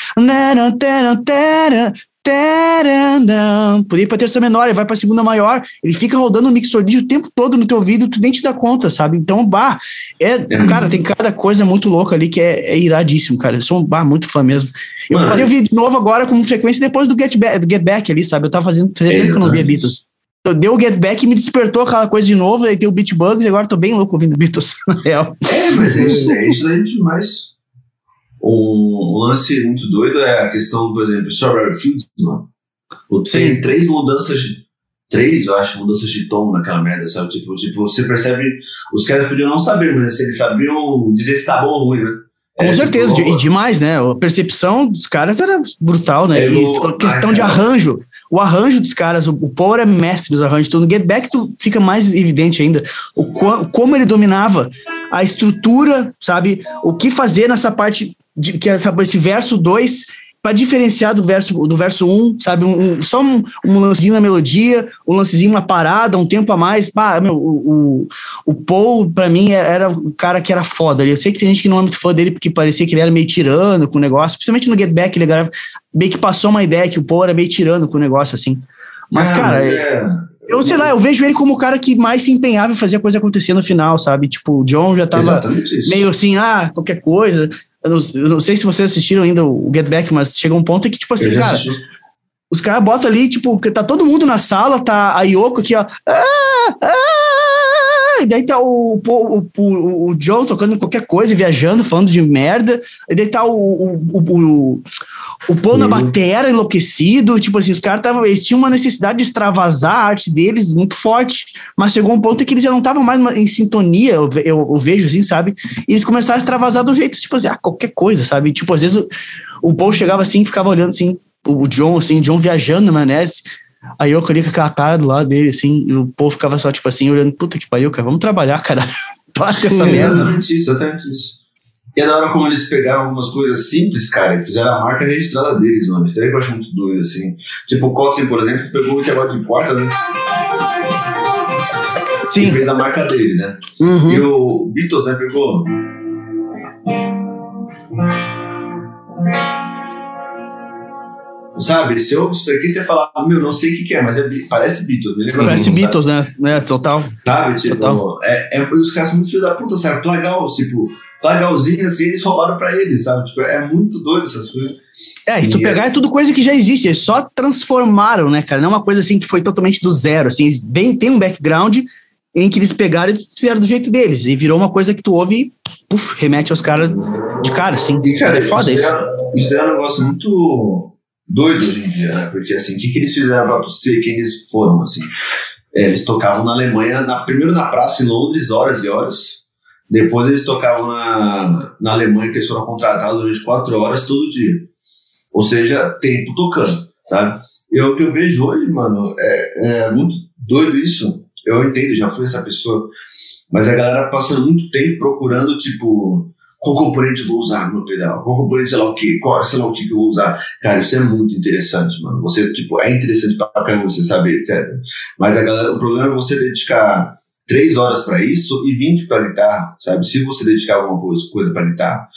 poderia ir pra terça menor, ele vai pra segunda maior, ele fica rodando o mixolídio o tempo todo no teu ouvido, tu nem te dá conta, sabe? Então, bah, é, é cara, tem cada coisa muito louca ali que é, é iradíssimo, cara. Eu sou um bah, muito fã mesmo. Eu Mano, eu vi de novo agora com frequência depois do Get Back, do Get Back ali, sabe? Eu tava fazendo, fazia tempo que eu não via Beatles. Deu o Get Back e me despertou aquela coisa de novo, aí tem o Beat Bugs e agora tô bem louco ouvindo Beatles, na real. É, mas é isso, é isso aí demais. Um, lance muito doido é a questão, por exemplo, Strawberry Fields, mano. Tem três mudanças de. Três, eu acho, mudanças de tom naquela merda, sabe? Tipo, tipo, você percebe. Os caras podiam não saber, mas eles sabiam dizer se tá bom ou ruim, né? Com é, certeza, tipo, e demais, né? A percepção dos caras era brutal, né? É, e a questão de arranjo. O arranjo dos caras, o, o Paul é mestre dos arranjos. Então, no Get Back tu fica mais evidente ainda o como ele dominava a estrutura, sabe? O que fazer nessa parte de que essa, esse verso 2 para diferenciar do verso do verso 1, um, sabe? Um, um, só um, um lancezinho na melodia, um lancezinho na parada, um tempo a mais. Pá, meu, o, o, o Paul, para mim, era o cara que era foda. Eu sei que tem gente que não é muito fã dele porque parecia que ele era meio tirano com o negócio, principalmente no Get Back, ele meio que passou uma ideia que o Paul era meio tirano com o negócio, assim. Mas, cara. Mas é... Eu sei lá, eu vejo ele como o cara que mais se empenhava em fazer a coisa acontecer no final, sabe? Tipo, o John já tava meio assim, ah, qualquer coisa. Eu não, eu não, sei se vocês assistiram ainda o Get Back, mas chega um ponto que, tipo assim, cara, assisti. os caras botam ali, tipo, tá todo mundo na sala, tá a Yoko aqui, ó. Ah, ah, e daí tá o, o, o, o John tocando qualquer coisa, viajando, falando de merda. E daí tá o, o, o, o Paul na uhum. batera, enlouquecido, tipo assim, os caras eles tinham uma necessidade de extravasar a arte deles muito forte, mas chegou um ponto que eles já não estavam mais em sintonia, eu, eu, eu, vejo assim, sabe? E eles começaram a extravasar do jeito, tipo assim, ah, qualquer coisa, sabe? Tipo, às vezes o, o Paul chegava assim, ficava olhando assim, o John, assim, o John viajando na maionese, aí eu colhi com aquela cara do lado dele, assim, e o Paul ficava só, tipo assim, olhando, puta que pariu, cara, vamos trabalhar, cara. Para com essa merda. Exatamente isso, exatamente isso. E é da hora como eles pegaram algumas coisas simples, cara, e fizeram a marca registrada deles, mano. Isso daí que eu acho muito doido, assim. Tipo, o Kotzen, por exemplo, pegou o intervalo de quartas, né? Sim. E fez a marca dele, né? Uhum. E o Beatles, né, pegou. Sabe, se eu ouve isso daqui, você fala, ah, meu, não sei o que, que é, mas é, parece Beatles, me lembra? Parece Beatles, né? É, total. Sabe, tipo, total. É, é, os caras são muito filhos da puta, sabe? Legal, tipo, legalzinho assim, eles roubaram pra eles, sabe? Tipo, é muito doido essas coisas. É, se tu pegar é... é tudo coisa que já existe, eles só transformaram, né, cara? Não é uma coisa assim que foi totalmente do zero, assim, bem, tem um background em que eles pegaram e fizeram do jeito deles, e virou uma coisa que tu ouve e puf, remete aos caras de cara, assim. E, cara, é foda isso. Isso é um negócio muito doido hoje em dia, né? Porque, assim, o que, que eles fizeram tu ser quem eles foram, assim? É, eles tocavam na Alemanha, na, primeiro na praça em Londres, horas e horas, depois eles tocavam na, na Alemanha, que eles foram contratados durante quatro horas todo dia. Ou seja, tempo tocando, sabe? E o que eu vejo hoje, mano, é, é muito doido isso. Eu entendo, já fui essa pessoa. Mas a galera passa muito tempo procurando, tipo, qual componente eu vou usar no pedal? Qual componente, sei lá o que, qual, sei lá o que, que eu vou usar? Cara, isso é muito interessante, mano. Você, tipo, é interessante pra caramba você saber, etc. Mas a galera, o problema é você dedicar três horas para isso e 20 para guitarra, sabe? Se você dedicar alguma coisa para guitarra,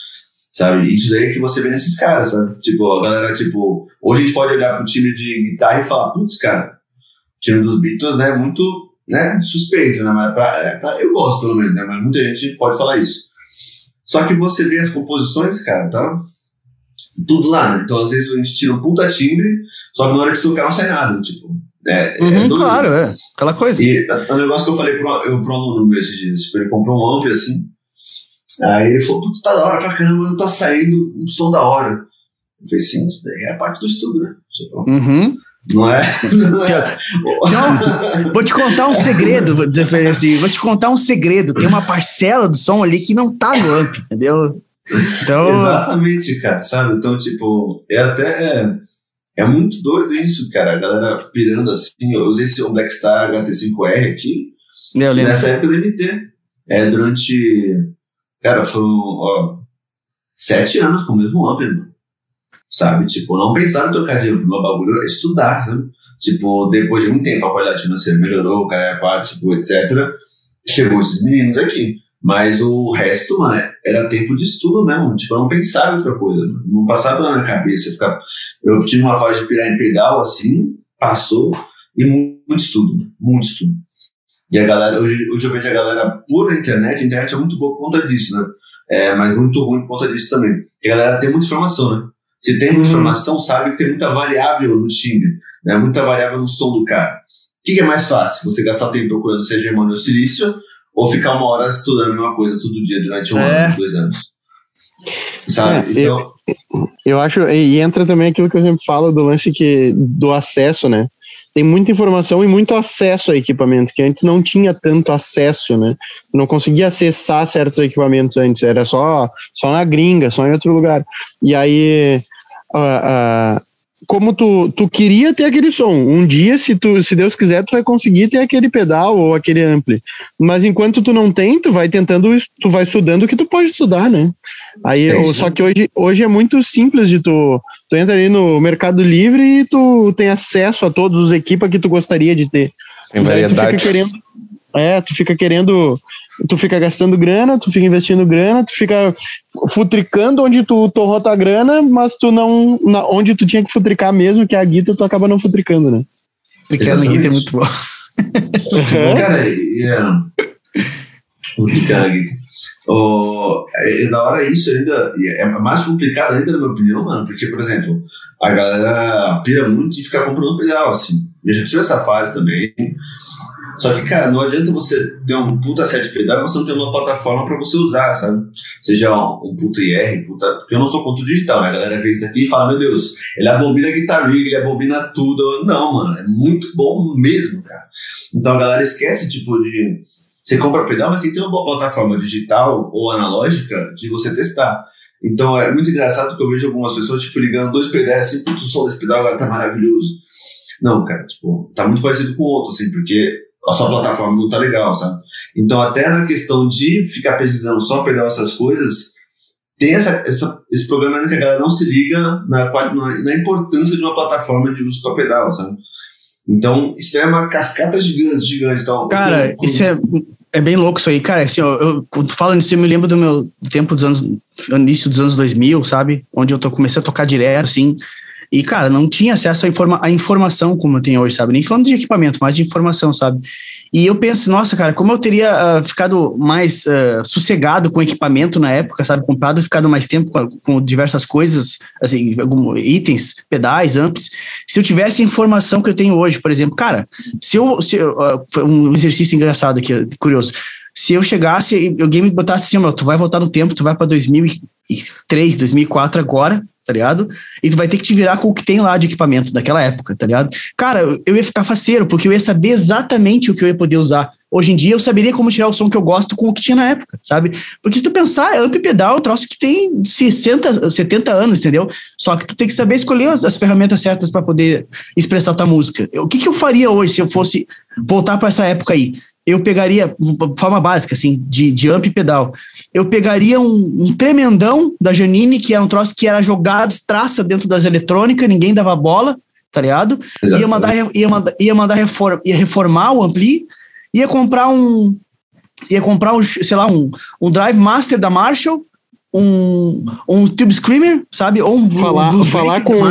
sabe? Isso daí é que você vê nesses caras, sabe? Tipo, a galera, tipo, hoje a gente pode olhar pro time de guitarra e falar, putz, cara, o time dos Beatles, né, muito, né, suspeito, né? Mas pra, é, pra, eu gosto, pelo menos, né? Mas muita gente pode falar isso. Só que você vê as composições, cara, tá? Tudo lá, né? Então, às vezes, a gente tira um puta timbre, só que na hora de tocar não sai nada, tipo. É, é uhum, é claro, é. Aquela coisa. E o negócio que eu falei pro, eu, pro aluno meu esses dias, tipo, ele comprou um ampli assim. Aí ele falou, putz, tá da hora pra caramba, não tá saindo um som da hora. Eu falei, sim, isso daí é parte do estudo, né? Tipo, uhum. Não é? Não é. Então, vou te contar um segredo, assim, vou te contar um segredo. Tem uma parcela do som ali que não tá no amp, entendeu? Então... Exatamente, cara, sabe? Então, tipo, é até é muito doido isso, cara. A galera pirando assim. Eu usei esse Blackstar HT5R aqui. Eu nessa época do MT. É, durante. Cara, foram ó, sete anos com o mesmo ampli, mano. Sabe? Tipo, não pensar em trocar dinheiro meu bagulho, é estudar, sabe? Tipo, depois de muito tempo a qualidade financeira melhorou, o cara aquático, etc. Chegou esses meninos aqui. Mas o resto, mano, era tempo de estudo mesmo. Tipo, eu não pensava em outra coisa. Não passava na minha cabeça. Ficava... eu tive uma fase de pirar em pedal, assim, passou, e muito estudo, muito estudo. E a galera, hoje, hoje eu vejo a galera por internet, a internet é muito boa por conta disso, né? É, mas muito ruim por conta disso também. Porque a galera tem muita informação, né? Se tem muita uhum. informação, sabe que tem muita variável no timbre, né? Muita variável no som do cara. O que, que é mais fácil? Você gastar tempo procurando ser germânio ou silício ou ficar uma hora estudando a mesma coisa todo dia durante um é. ano, dois anos? Sabe? É, então... eu, eu acho, e entra também aquilo que eu sempre falo do lance que, do acesso, né? tem muita informação e muito acesso a equipamento, que antes não tinha tanto acesso, né? não conseguia acessar certos equipamentos antes, era só, só na gringa, só em outro lugar. E aí, uh, uh, como tu, tu queria ter aquele som. Um dia, se, tu, se Deus quiser, tu vai conseguir ter aquele pedal ou aquele ampli. Mas enquanto tu não tem, tu vai tentando, tu vai estudando o que tu pode estudar, né? Aí, é só que hoje, hoje é muito simples de tu, tu entra ali no Mercado Livre e tu tem acesso a todos os equipas que tu gostaria de ter. Tem variedade. Tu fica querendo, é, tu fica querendo tu fica gastando grana, tu fica investindo grana, tu fica futricando onde tu torrou tua grana, mas tu não. Na, onde tu tinha que futricar mesmo, que é a guita, tu acaba não futricando, né? Futricando a guita é muito bom. uhum. Cara, yeah. futricando a guita. Oh, é, da hora isso ainda, é mais complicado ainda, na minha opinião, mano, porque, por exemplo, a galera pira muito de ficar comprando pedal, assim. Eu já tive essa fase também. Só que, cara, não adianta você ter um puta set pedal e você não ter uma plataforma para você usar, sabe? Seja um, um puta IR, puta. Porque eu não sou ponto digital, né? A galera vê isso daqui e fala: Meu Deus, ele abobina Guitar Rig, ele abobina tudo. Não, mano, é muito bom mesmo, cara. Então a galera esquece, tipo, de. Você compra pedal, mas tem que ter uma boa plataforma digital ou analógica de você testar. Então é muito engraçado que eu vejo algumas pessoas, tipo, ligando dois pedais assim, putz, o som desse pedal agora tá maravilhoso. Não, cara, tipo, tá muito parecido com o outro, assim, porque a sua plataforma não tá legal, sabe? Então, até na questão de ficar pesquisando só pedal essas coisas, tem essa, essa, esse problema que a galera não se liga na, na, na importância de uma plataforma de uso para pedal, sabe? Então, isso é uma cascata gigante, gigante. Então, cara, isso é, é bem louco isso aí. Cara, assim, eu, eu, quando tu fala nisso, eu me lembro do meu tempo dos anos, início dos anos 2000, sabe? Onde eu tô, comecei a tocar direto, assim. E, cara, não tinha acesso à, informa informação como eu tenho hoje, sabe? Nem falando de equipamento, mas de informação, sabe? E eu penso, nossa, cara, como eu teria uh, ficado mais uh, sossegado com equipamento na época, sabe? Comprado, ficado mais tempo com, com, diversas coisas, assim, itens, pedais, amps, se eu tivesse a informação que eu tenho hoje, por exemplo. Cara, se eu. Se, uh, um exercício engraçado aqui, curioso. Se eu chegasse e alguém me botasse assim, meu, tu vai voltar no tempo, tu vai para 2003, 2004 agora, tá ligado? E tu vai ter que te virar com o que tem lá de equipamento daquela época, tá ligado? Cara, eu ia ficar faceiro, porque eu ia saber exatamente o que eu ia poder usar. Hoje em dia eu saberia como tirar o som que eu gosto com o que tinha na época, sabe? Porque se tu pensar, amp pedal é um troço que tem 60, 70 anos, entendeu? Só que tu tem que saber escolher as, as ferramentas certas para poder expressar tua música. O que, que eu faria hoje se eu fosse voltar para essa época aí? Eu pegaria, forma básica, assim, de, de amp e pedal, eu pegaria um, um, tremendão da Janine, que era um troço que era jogado, traça dentro das eletrônicas, ninguém dava bola, tá ligado? Ia mandar, ia mandar, ia mandar reform, ia reformar o ampli, ia comprar um, ia comprar um, sei lá, um, um Drive Master da Marshall, um, um Tube Screamer, sabe? Ou um falar, um falar com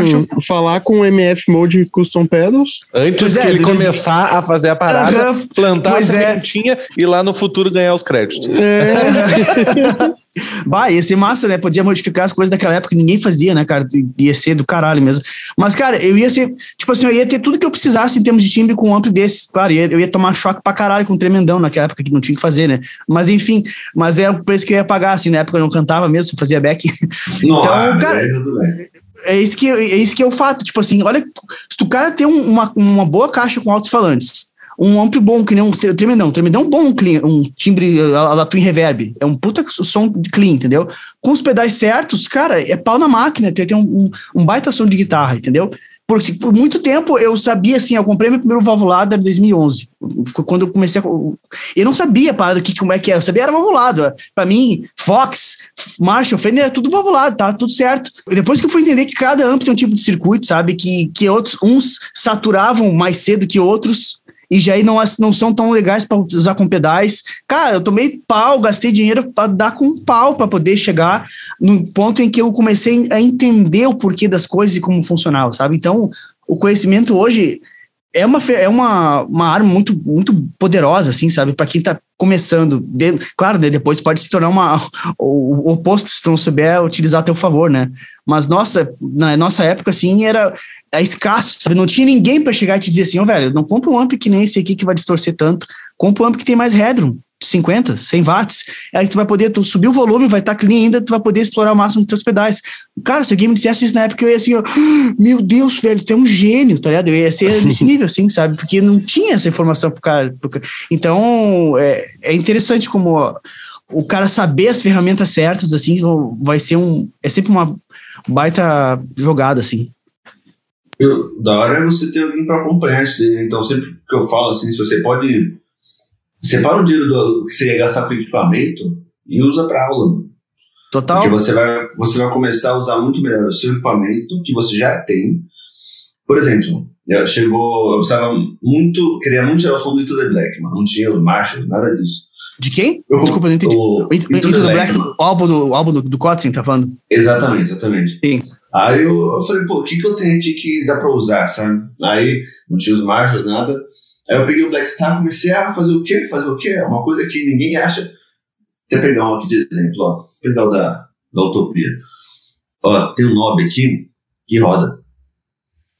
falar com o MF Mode Custom Pedals. Antes é, de ele começar a fazer a parada, uhum. plantar pois a é. sementinha é. e lá no futuro ganhar os créditos. É. Bah, ia ser massa, né? Podia modificar as coisas daquela época que ninguém fazia, né, cara? Ia ser do caralho mesmo. Mas, cara, eu ia ser, tipo assim, eu ia ter tudo que eu precisasse em termos de timbre com um amplo desses. Claro, eu ia tomar choque pra caralho com um tremendão naquela época que não tinha que fazer, né? Mas enfim, mas é o preço que eu ia pagar, assim, na época eu não cantava mesmo, fazia back. Não, então, ah, cara. É isso, que, é isso que é o fato. Tipo assim, olha, se o cara tem uma, uma boa caixa com altos falantes, um amplo bom, que nem um tremendão. Tremendão bom, clean, um timbre a, a Twin Reverb. É um puta som clean, entendeu? Com os pedais certos, cara, é pau na máquina, tem, tem um, um, um baita som de guitarra, entendeu? Porque por muito tempo eu sabia, assim, eu comprei meu primeiro valvulado em 2011. Quando eu comecei a. Eu não sabia para que, como é que é. Eu sabia era valvulado. Para mim, Fox, Marshall, Fender era tudo valvulado, tá tudo certo. Depois que eu fui entender que cada amp tem um tipo de circuito, sabe? Que, que outros, uns saturavam mais cedo que outros e já aí não, não são tão legais para usar com pedais. Cara, eu tomei pau, gastei dinheiro para dar com pau para poder chegar no ponto em que eu comecei a entender o porquê das coisas e como funcionava, sabe? Então, o conhecimento hoje é uma, é uma, uma arma muito, muito poderosa, assim, sabe? Para quem está começando. De, claro, né, depois pode se tornar uma, o, o oposto se tu não souber utilizar a teu favor, né? Mas nossa, na nossa época, assim, era, é escasso, sabe? Não tinha ninguém para chegar e te dizer assim, ó, oh, velho, não compra um amp que nem esse aqui que vai distorcer tanto, compra um amp que tem mais headroom, 50, 100 watts, aí tu vai poder, tu subir o volume, vai estar tá clean ainda, tu vai poder explorar o máximo dos teus pedais. Cara, se alguém me dissesse isso na época, eu ia assim, ó, meu Deus, velho, tu é um gênio, tá ligado? Eu ia ser nesse nível, assim, sabe? Porque não tinha essa informação pro cara. Pro... Então, é, é interessante como ó, o cara saber as ferramentas certas, assim, vai ser um, é sempre uma baita jogada, assim. Eu, da hora é você ter alguém para acompanhar isso daí. Né? Então, sempre que eu falo assim, se você pode. Separa o dinheiro do que você ia gastar com equipamento e usa para aula. Total. Porque você vai, você vai começar a usar muito melhor o seu equipamento que você já tem. Por exemplo, chegou. Eu precisava muito. Queria muito tirar o som do Into the Black, mas não tinha os marchas, nada disso. De quem? Eu, Desculpa, não entendi. O, Into, Into the, the Black, Black o álbum do, o álbum do, do Kotzen, tá falando? Exatamente, exatamente. Sim. Aí eu, eu falei, pô, o que, que eu tenho aqui que dá pra usar, sabe? Aí não tinha os marchas, nada. Aí eu peguei o Black Star comecei a fazer o quê? Fazer o quê? É uma coisa que ninguém acha. Até pegar um aqui de exemplo, ó. Pegar o da, da Utopia. Ó, tem um knob aqui que roda.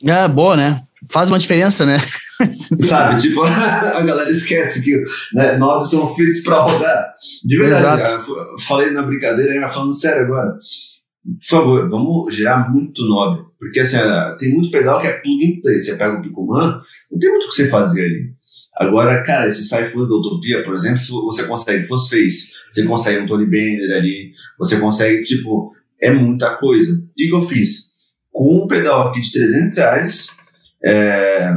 É, boa, né? Faz uma diferença, né? Sabe, tipo, a galera esquece que né, knobs são feitos pra rodar. De verdade, Exato. falei na brincadeira, falando sério agora por favor, vamos gerar muito nobre. Porque assim, tem muito pedal que é plug and play. Você pega o Picoman, não tem muito o que você fazer ali. Agora, cara, esse Cypher da Utopia, por exemplo, você consegue Face, você consegue um Tony Bender ali, você consegue, tipo, é muita coisa. O que, eu fiz? Com um pedal aqui de 300 reais é,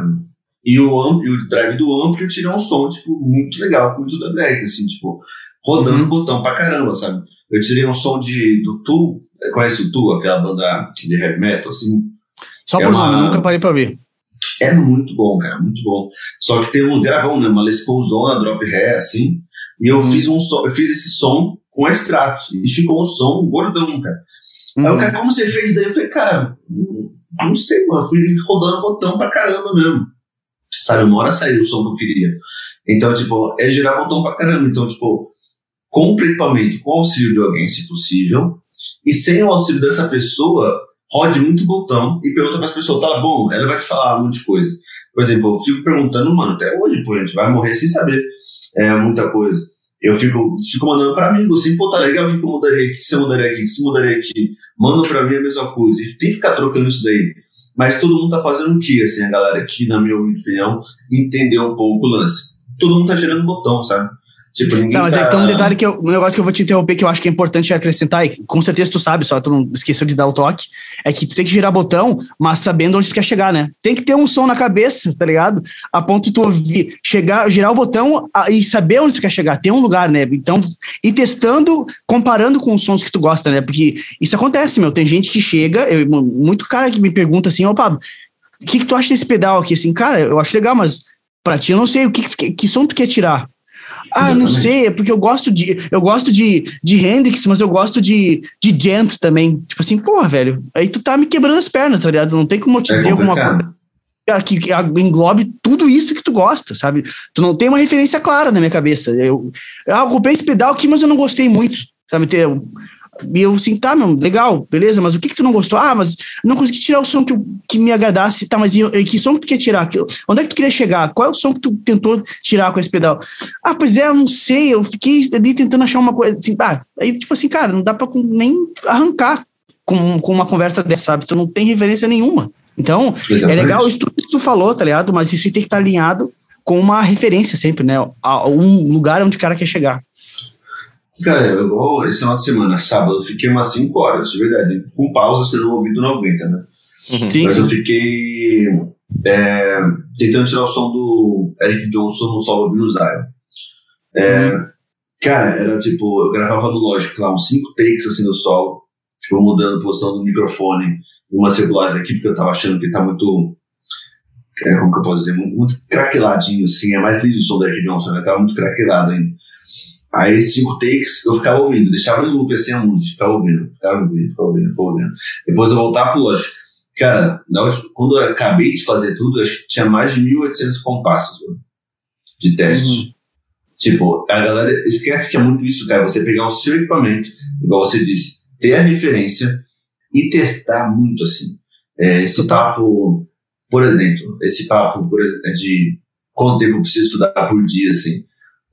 e, o o drive do amplo, eu tirei um som, tipo, muito legal, muito da Black, assim, tipo, rodando uhum. botão pra caramba, sabe? Eu tirei um som de, do Tool, Conhece o Tu, aquela banda de heavy metal, assim? Só é por uma... nome, nunca parei pra ver. É muito bom, cara, muito bom. Só que tem um gravão, né? Uma Les Paul Zona, drop ré, assim. E eu hum. fiz um som, eu fiz esse som com extrato. E ficou um som gordão, cara. Hum. Aí o uhum. cara, como você fez daí? Eu falei, cara, não sei, mano. Eu fui rodando botão pra caramba mesmo. Sabe, uma hora saiu o som que eu queria. Então, tipo, é girar botão pra caramba. Então, tipo, compre equipamento com auxílio de alguém, se possível e sem o auxílio dessa pessoa, rode muito botão e pergunta para as pessoas, tá bom? Ela vai te falar um monte de coisa. Por exemplo, eu fico perguntando, mano, até hoje, pô, a gente vai morrer sem saber é, muita coisa. Eu fico, fico mandando para amigos, assim, pô, tá legal, o que eu mudaria aqui, que você mudaria aqui, que você mudaria aqui. Manda para mim a mesma coisa. E tem que ficar trocando isso daí. Mas todo mundo tá fazendo o quê, assim, a galera aqui, na minha opinião, entendeu um pouco o lance. Todo mundo tá gerando botão, sabe? Tipo, ninguém mas tá... é, tem um detalhe que eu, um negócio que eu vou te interromper que eu acho que é importante acrescentar, e com certeza tu sabe, só tu não esqueceu de dar o toque, é que tu tem que girar botão, mas sabendo onde tu quer chegar, né? Tem que ter um som na cabeça, tá ligado? A ponto de tu ouvir, chegar, girar o botão e saber onde tu quer chegar, ter um lugar, né? Então, e testando, comparando com os sons que tu gosta, né? Porque isso acontece, meu, tem gente que chega, eu, muito cara que me pergunta assim, opa, o que, que tu acha desse pedal aqui? Assim, cara, eu acho legal, mas pra ti eu não sei o que, que, que som tu quer tirar. Ah, Exatamente. não sei, é porque eu gosto de eu gosto de, de Hendrix, mas eu gosto de, de Gent também. Tipo assim, porra, velho, aí tu tá me quebrando as pernas, tá ligado? Não tem como eu te é dizer alguma coisa que, englobe tudo isso que tu gosta, sabe? Tu não tem uma referência clara na minha cabeça. Eu, eu comprei esse pedal aqui, mas eu não gostei muito, sabe? Ter, e eu assim, tá, meu, legal, beleza, mas o que que tu não gostou? Ah, mas não consegui tirar o som que, que me agradasse. Tá, mas e, e que som que tu quer tirar? Que, onde é que tu queria chegar? Qual é o som que tu tentou tirar com esse pedal? Ah, pois é, eu não sei, eu fiquei ali tentando achar uma coisa, assim, ah, aí tipo assim, cara, não dá pra nem arrancar com, com uma conversa dessa, sabe? Tu não tem referência nenhuma. Então, Exatamente. é legal isso tudo que tu falou, tá ligado? Mas isso tem que estar tá alinhado com uma referência sempre, né? A um lugar onde o cara quer chegar. Cara, igual esse final de semana, sábado, fiquei umas 5 horas, de verdade. Com pausa, você não ouvido não aguenta, né? Uhum. Sim, Mas sim. eu fiquei é, tentando tirar o som do Eric Johnson no solo ouvindo o Zion. É, Cara, era tipo, eu gravava no Logic lá, uns cinco takes assim no solo, tipo, mudando a posição do microfone, umas regulares aqui, porque eu tava achando que tá muito. É, como que eu posso dizer? Muito, muito craqueladinho, assim. É mais liso o som do Eric Johnson, né? Tava muito craquelado ainda. Aí, cinco takes, eu ficava ouvindo, deixava no loop assim a música, ficava ouvindo, ficava ouvindo, ficava ouvindo, ficava ouvindo. Depois eu voltava pro Logic. Cara, quando eu acabei de fazer tudo, eu acho que tinha mais de 1.800 compassos mano, de teste. Tipo, a galera esquece que é muito isso, cara. Você pegar o seu equipamento, igual você disse, ter a referência e testar muito assim. É, esse Total. papo, por exemplo, esse papo por de quanto tempo eu preciso estudar por dia, assim,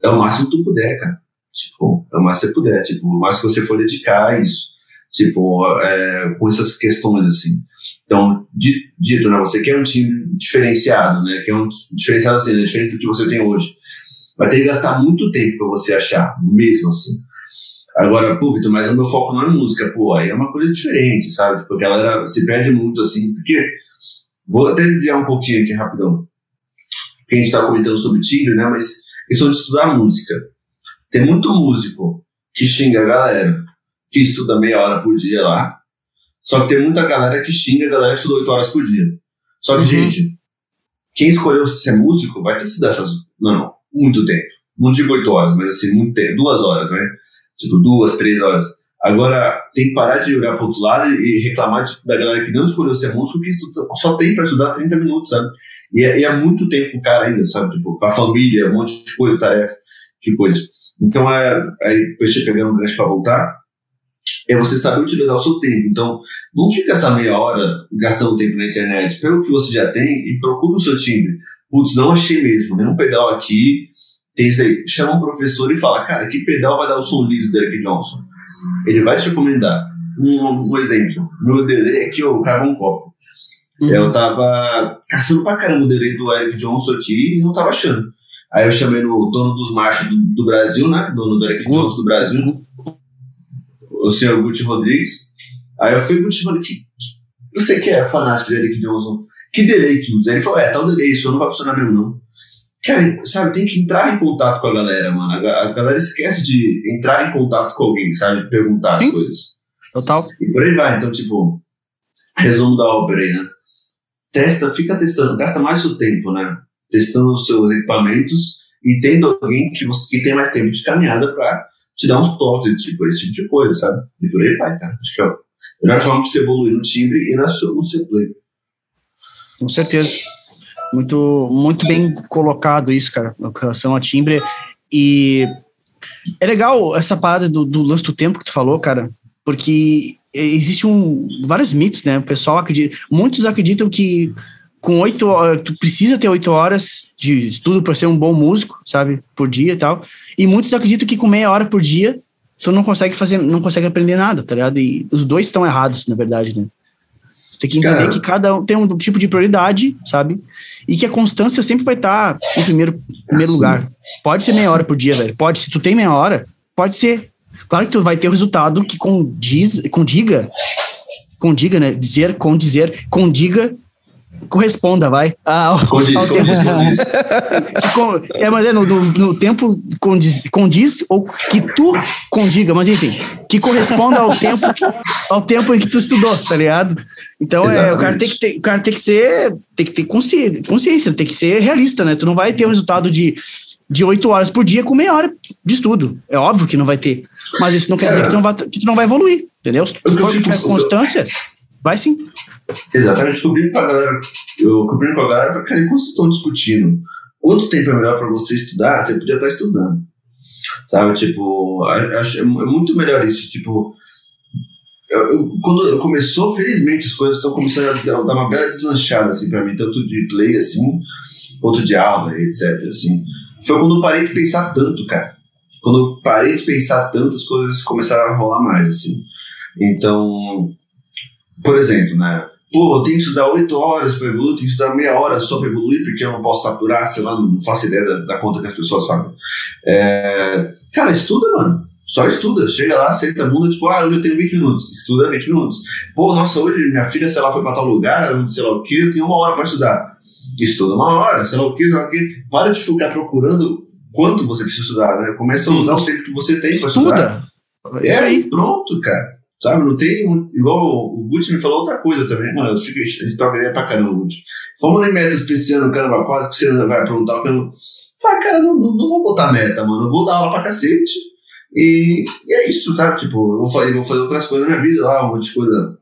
é o máximo que tu puder, cara. Tipo, é máximo que você puder. Tipo, o máximo que você for dedicar a isso. Tipo, é, com essas questões, assim. Então, di- dito, né? Você quer um time diferenciado, né? Quer um diferenciado assim, né? Diferente do que você tem hoje. Vai ter que gastar muito tempo pra você achar, mesmo assim. Agora, pô, Vitor, mas o meu foco não é música, pô, aí é uma coisa diferente, sabe? Tipo, a galera se perde muito assim, porque. Vou até dizer um pouquinho aqui rapidão. Porque a gente tá comentando sobre timbre, né? Mas questão de estudar música. Tem muito músico que xinga a galera, que estuda meia hora por dia lá. Só que tem muita galera que xinga a galera que estuda oito horas por dia. Só que, Uhum. gente, quem escolheu ser músico vai ter que estudar essas. Não, não, muito tempo. Não digo oito horas, mas assim, muito tempo. Duas horas, né? Tipo, duas, três horas. Agora, tem que parar de olhar pro outro lado e reclamar de- da galera que não escolheu ser músico, que estuda- só tem pra estudar 30 minutos, sabe? E é, e é muito tempo pro cara ainda, sabe? Tipo, com a família, um monte de coisa, tarefa, de coisa. Então, é, aí, depois de pegando um gancho pra voltar, é você saber utilizar o seu tempo. Então, não fica essa meia hora gastando tempo na internet. Pega o que você já tem e procura o seu timbre. Putz, não achei mesmo, nenhum pedal aqui. Tem isso aí. Chama um professor e fala, cara, que pedal vai dar o som liso do Eric Johnson? Ele vai te recomendar. Um, um exemplo. Meu delay aqui, ó, cagou um copo. Uhum. Eu tava caçando pra caramba o delay do Eric Johnson aqui e não tava achando. Aí eu chamei no dono dos machos do, do Brasil, né? Dono do Eric Johnson do Brasil. O senhor Guti Rodrigues. Aí eu fui, Guti Rodrigues, que, que, você que é fanático de Eric Johnson, que delay que usa? Ele falou, é, tal delay, isso não vai funcionar mesmo, não. Cara, sabe, tem que entrar em contato com a galera, mano. A, a galera esquece de entrar em contato com alguém, sabe? Perguntar as Sim. coisas. Total. E por aí vai. Então, tipo, resumo da ópera aí, né? Testa, fica testando, gasta mais seu tempo, né? Testando os seus equipamentos e tendo alguém que, você, que tem mais tempo de caminhada pra te dar uns toques, tipo, esse tipo de coisa, sabe? E por aí vai, cara. Acho que é a melhor forma de você evoluir no timbre e na sua, no seu play. Com certeza. Muito, muito bem colocado isso, cara, com relação a timbre. E é legal essa parada do, do lance do tempo que tu falou, cara, porque existe um, vários mitos, né? O pessoal acredita, muitos acreditam que com oito horas, tu precisa ter oito horas de estudo para ser um bom músico, sabe, por dia e tal. E muitos acreditam que com meia hora por dia tu não consegue fazer, não consegue aprender nada, tá ligado? E os dois estão errados, na verdade, né? Tu tem que entender Cara. que cada um tem um tipo de prioridade, sabe? E que a constância sempre vai estar em primeiro, primeiro Assim. lugar. Pode ser meia hora por dia, velho. Pode, se tu tem meia hora, pode ser. Claro que tu vai ter o resultado que condiz, condiga, condiga, né? Dizer, condizer, condiga, corresponda, vai. Ao, Condiz, ao condiz, tempo- condiz. é, mas é no, no, no tempo condiz, condiz ou que tu condiga, mas enfim, que corresponda ao tempo ao tempo em que tu estudou, tá ligado? Então é, o cara tem que ter, o cara tem que ser, tem que ter consciência, consciência, tem que ser realista, né? Tu não vai ter o resultado de de oito horas por dia com meia hora de estudo. É óbvio que não vai ter. Mas isso não quer dizer que tu não vai, que tu não vai evoluir, entendeu? Se tu for tiver constância, vai sim. Exatamente, cobrindo com a galera. Eu cobrindo com a galera, cara, enquanto vocês estão discutindo quanto tempo é melhor para você estudar, você podia estar estudando. Sabe, tipo, acho é é muito melhor isso. Tipo, eu- eu- quando eu começou, felizmente as coisas estão começando a dar uma bela deslanchada, assim, para mim, tanto de play, assim, quanto de aula, etc, assim. Foi quando eu parei de pensar tanto, cara. Quando eu parei de pensar tanto, as coisas começaram a rolar mais, assim. Então, por exemplo, né? Pô, eu tenho que estudar 8 horas para evoluir, tenho que estudar meia hora só para evoluir, porque eu não posso saturar, sei lá, não faço ideia da, da conta que as pessoas fazem. É, cara, estuda, mano. Só estuda, chega lá, senta a bunda, tipo, ah, hoje eu tenho 20 minutos, estuda 20 minutos. Pô, nossa, hoje minha filha, sei lá, foi pra tal lugar, sei lá o que, eu tenho uma hora pra estudar. Estuda uma hora, sei lá o que, sei lá o que. Para de ficar procurando quanto você precisa estudar, né? Começa a usar o tempo que você tem pra estudar. Estuda. É, Isso aí. pronto, cara. Sabe, não tem. Igual o Gucci me falou outra coisa também. Mano, eu fico, a gente troca ideia pra caramba, Gucci. Vamos em metas pra esse ano, caramba, quase que você vai aprontar o caramba. Fala, cara, não, não, não vou botar meta, mano. Eu vou dar aula pra cacete. E, e é isso, sabe? Tipo, eu vou fazer, vou fazer outras coisas na minha vida lá, um monte de coisa.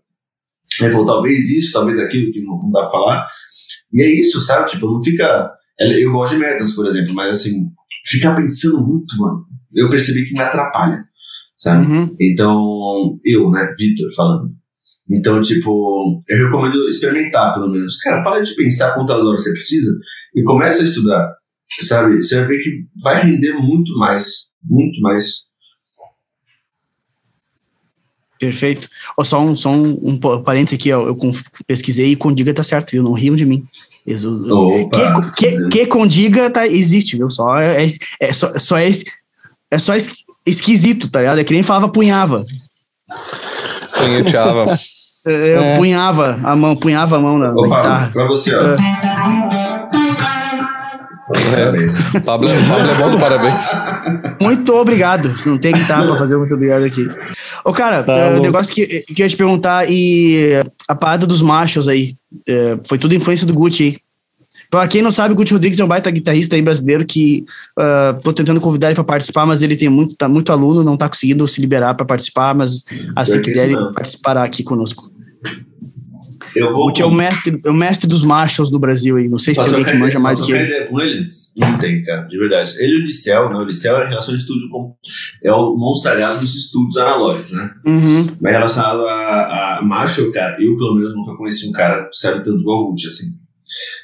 Falou, talvez isso, talvez aquilo que não, não dá pra falar. E é isso, sabe? Tipo, não fica. Eu gosto de metas, por exemplo, mas assim, ficar pensando muito, mano. Eu percebi que me atrapalha, sabe? Uhum. Então, eu, né, Vitor, falando. Então, tipo, eu recomendo experimentar, pelo menos. Cara, para de pensar quantas horas você precisa e começa a estudar, sabe? Você vai ver que vai render muito mais, muito mais. Perfeito. Ó, só um, só um, um pa- parênteses aqui, ó, eu pesquisei e Condiga tá certo, viu? Não riam de mim. Opa! que, que, que Condiga tá, existe, viu? Só é, é, é só, só é, é só esquisito, tá ligado? É que nem falava punhava. Punheteava. É, Eu É. punhava a mão, punhava a mão na, na Opa, guitarra. pra você, ó. Parabéns. Pablo, Pablo é bom do parabéns. Muito obrigado. Se não tem guitarra pra fazer, muito obrigado aqui. Ô, cara, Tá é, o negócio que, que eu ia te perguntar, e a parada dos machos aí, é, foi tudo influência do Gucci aí. Pra quem não sabe, o Gucci Rodrigues é um baita guitarrista aí brasileiro que ah, tô tentando convidar ele pra participar, mas ele tem muito, tá muito aluno, não tá conseguindo se liberar pra participar, mas assim que der, ele participará aqui conosco. Eu vou. Gucci é o mestre, é o mestre dos machos do Brasil aí, não sei se tem alguém que manja mais do que ele. ideia com ele? Não tem, cara, de verdade. Ele e o Licel, né? O Licel é relação de estúdio com. É o monstro dos estúdios analógicos, né? Uhum. Mas relacionado a, a Marshall, cara, eu pelo menos nunca conheci um cara que sabe tanto igual o Gucci, assim.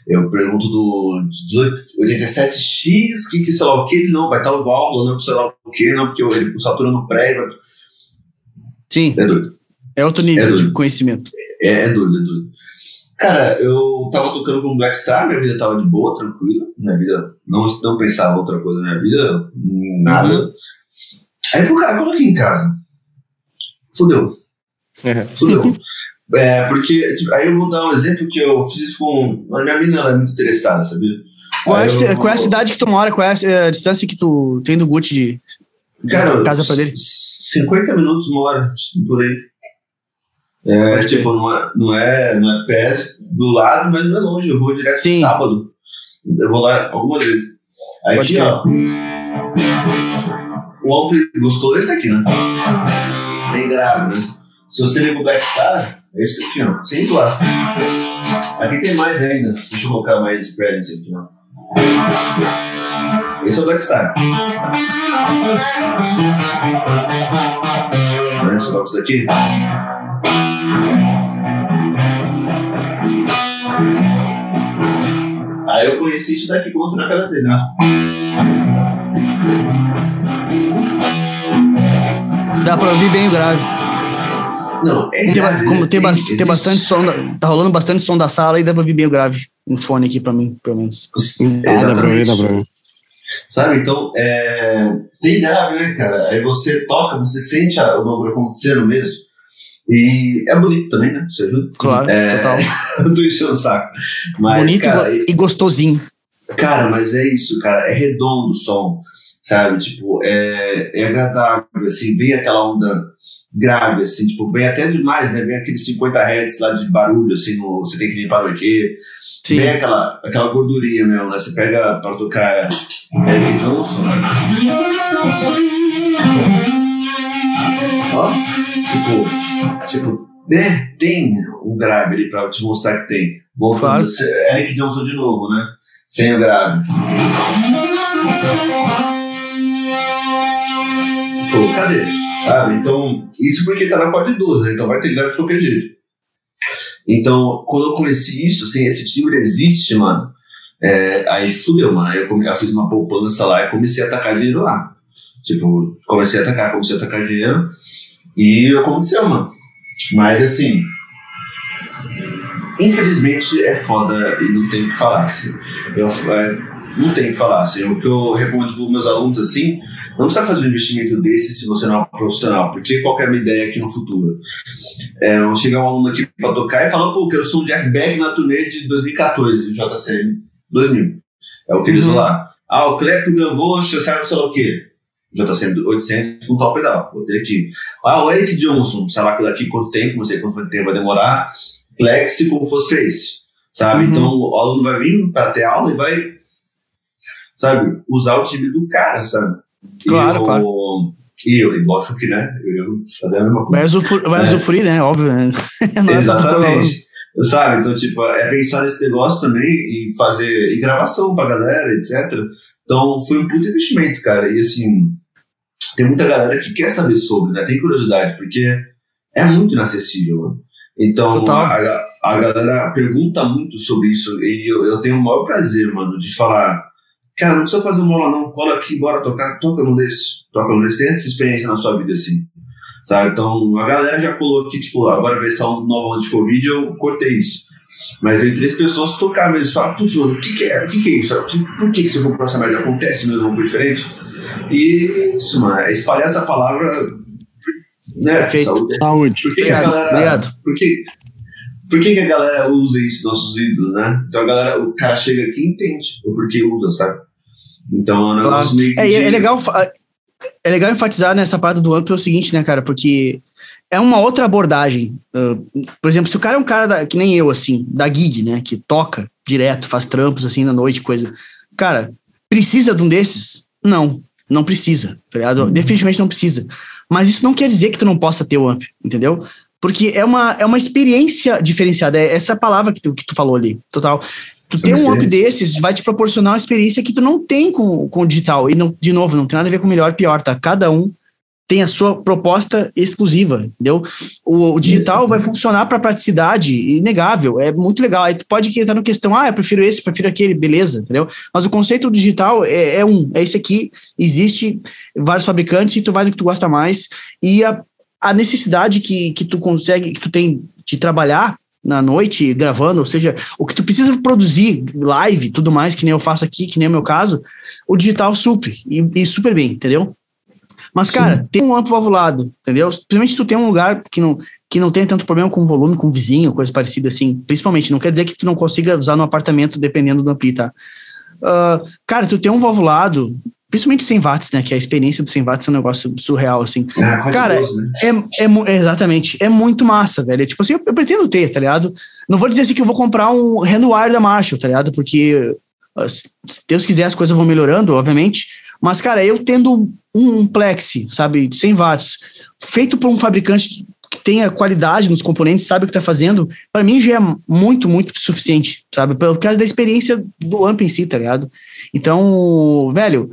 Eu pergunto do 18, 87X, que, que sei lá o que, ele não, vai estar o válvula, não, sei lá o que, não, porque ele o Saturno no pré, vai- Sim, é doido. é outro nível É de conhecimento. É, é doido, é doido. Cara, eu tava tocando com Black Star, minha vida tava de boa, tranquila. Minha vida, não, não pensava outra coisa na minha vida, nada. Aí eu falei, cara, coloca aqui em casa. Fudeu. Fudeu. É, porque, tipo, aí eu vou dar um exemplo que eu fiz isso com. A minha menina ela é muito interessada, sabia? Qual é, eu- qual é a cidade que tu mora? Qual é a, a distância que tu tem do Gucci de, de Cara, casa pra dele? 50 minutos, uma hora, por aí. É, Pode tipo, não é, não, é, não é pé do lado, mas não é longe. Eu vou direto Sim. sábado. Eu vou lá algumas vezes. Aí Pode aqui, ó. O ampli gostou desse aqui, né? Tem grave, né? Se você liga o Black Star, é isso aqui, ó. Sem zoar. Aqui tem mais ainda. Deixa eu colocar mais spread nesse aqui, ó. Esse é o Black Star. Deixa eu colocar isso daqui. Aí eu conheci isso daqui quando fui na casa dele, né? Dá pra ouvir bem o grave. Não, é Tem, grave, como né? tem, tem bastante som, da- tá rolando bastante som da sala e dá pra ouvir bem o grave. Um fone aqui pra mim, pelo menos. Ah, dá pra ver, dá pra ver. Sabe? Então, é... tem grave, né, cara? Aí você toca, você sente a- o bagulho acontecendo mesmo. E é bonito também, né? Isso ajuda. Claro, É, total. Tô enchendo o saco. Mas, Bonito cara, e gostosinho. Cara, mas é isso, cara. É redondo o som, sabe? Tipo, é, é agradável, assim. Vem aquela onda grave, assim. Tipo, vem até demais, né? Vem aqueles 50 Hz lá de barulho, assim. No, você tem que limpar o EQ. Sim. Vem aquela, aquela gordurinha mesmo, né? Você pega para tocar Eric Johnson. Ó, tipo, tipo, né? Tem um grave ali pra te mostrar que tem. Voltando, Claro. Eric Johnson de novo, né? Sem o grave. Tipo, cadê? Sabe? Então, isso porque tá na acorde 12, né? então vai ter grave de qualquer jeito. Então, quando eu conheci isso, assim, esse timbre existe, mano. é, aí fudeu, mano. Aí eu, come- eu fiz uma poupança lá e comecei a atacar dinheiro lá. Tipo, comecei a atacar, comecei a atacar dinheiro. E aconteceu, mano. Mas assim. Infelizmente é foda e não tem o que falar, assim. Eu, é, não tem o que falar, assim. O que eu recomendo para meus alunos, assim, Não precisa fazer um investimento desse se você não é um profissional, porque qual é a minha ideia aqui no futuro? É, vou chegar um aluno aqui para tocar e falar, pô, que eu sou o Jack Beck na turnê de 2014, JCM 2000. É o que eles Uhum. usam lá. Ah, o Clepto Gavô, serve sei lá o quê? JCM 800 com tal pedal. Botei aqui. Ah, o Eric Johnson, sei lá daqui quanto tempo, não sei quanto tempo vai demorar. Plexi como fosse Face. Sabe? Uhum. Então o aluno vai vir para ter aula e vai, sabe, usar o time do cara, sabe? Claro, eu, claro. E eu, lógico que, né? Eu, eu fazer a mesma coisa. Vai, usufruir, vai É. né? Óbvio, né? É. Exatamente. Sabe? Então, tipo, é pensar nesse negócio também e fazer e gravação pra galera, etc. Então, foi um puto investimento, cara. E assim, tem muita galera que quer saber sobre, né? Tem curiosidade, porque é muito inacessível, mano. Então, Total. a, a, a galera pergunta muito sobre isso e eu, eu tenho o maior prazer, mano, de falar. Cara, não precisa fazer aula, não. Cola aqui, bora tocar. Toca num desse. Toca num desse. Tem essa experiência na sua vida, assim. Sabe? Então, a galera já colou aqui, tipo, agora versão nova antes de Covid, eu cortei isso. Mas veio três pessoas tocar mesmo. Fala, putz, mano, o que, que é? O que, que é isso? Por que, que você comprou essa merda? Acontece mesmo coisa diferente? E isso, mano, é espalhar essa palavra. Né? Perfeito. Saúde. Saúde. Por que, que a Obrigado, galera. obrigado. Por que, por que, que a galera usa isso, nossos ídolos, né? Então a galera, o cara chega aqui e entende o porquê usa, sabe? Então é um negócio meio que. É, é, legal, é legal enfatizar nessa parada do amplo é o seguinte, né, cara? Porque é uma outra abordagem. Uh, por exemplo, se o cara é um cara da- que nem eu, assim, da gig, né? Que toca direto, faz trampos assim na noite, coisa. Cara, precisa de um desses? Não, não precisa, tá ligado? Definitivamente não precisa. Mas isso não quer dizer que tu não possa ter o amp, entendeu? Porque é uma, é uma experiência diferenciada. É essa palavra que tu, que tu falou ali, total. Tu ter um experiência. desses vai te proporcionar uma experiência que tu não tem com, com o digital. E, não, de novo, não tem nada a ver com melhor e pior, tá? Cada um tem a sua proposta exclusiva, entendeu? O, o digital vai funcionar para praticidade, inegável, é muito legal. Aí tu pode entrar no questão, ah, eu prefiro esse, prefiro aquele, beleza, entendeu? Mas o conceito do digital é, é um, é esse aqui, existe vários fabricantes e tu vai no que tu gosta mais e a, a necessidade que, que tu consegue, que tu tem de trabalhar na noite gravando, ou seja, o que tu precisa produzir live, tudo mais, que nem eu faço aqui, que nem é o meu caso, o digital supre, e, e super bem, entendeu? Mas, cara, tem um amplo valvulado, entendeu? Principalmente se tu tem um lugar que não, que não tem tanto problema com volume, com vizinho, coisa parecida assim. Principalmente, não quer dizer que tu não consiga usar no apartamento dependendo do ampli, tá? Ah, cara, tu tem um valvulado, principalmente 100 watts, né? Que a experiência do 100 watts é um negócio surreal, assim. Ah, quase Cara, 12, né? É, é, é, exatamente, é muito massa, velho. Tipo assim, eu, eu pretendo ter, tá ligado? Não vou dizer assim que eu vou comprar um Handwire da Marshall, tá ligado? Porque ah, se se Deus quiser as coisas vão melhorando, obviamente. Mas, cara, eu tendo um, um Plexi, sabe, de 100 watts, feito por um fabricante que tenha qualidade nos componentes, sabe o que tá fazendo, para mim já é muito, muito suficiente, sabe? Por causa da experiência do amp em si, tá ligado? Então, velho,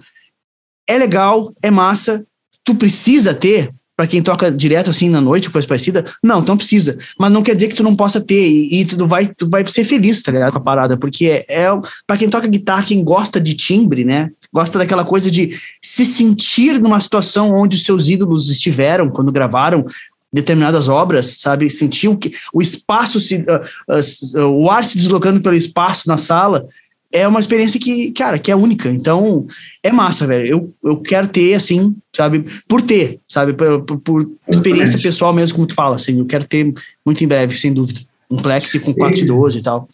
é legal, é massa, tu precisa ter para quem toca direto assim na noite, coisa parecida? Não, não precisa. Mas não quer dizer que tu não possa ter e, e tu vai, tu vai ser feliz, tá ligado? Com a parada, porque é, é para quem toca guitarra, quem gosta de timbre, né? Gosta daquela coisa de se sentir numa situação onde os seus ídolos estiveram quando gravaram determinadas obras, sabe? Sentir o, que, o espaço, se, ah, ah, o ar se deslocando pelo espaço na sala. É uma experiência que, cara, que é única. Então, é massa, velho. Eu, eu quero ter, assim, sabe? Por ter, sabe? Por, por- por experiência pessoal mesmo, como tu fala, assim. Eu quero ter muito em breve, sem dúvida. Um Plexi com 412 e tal.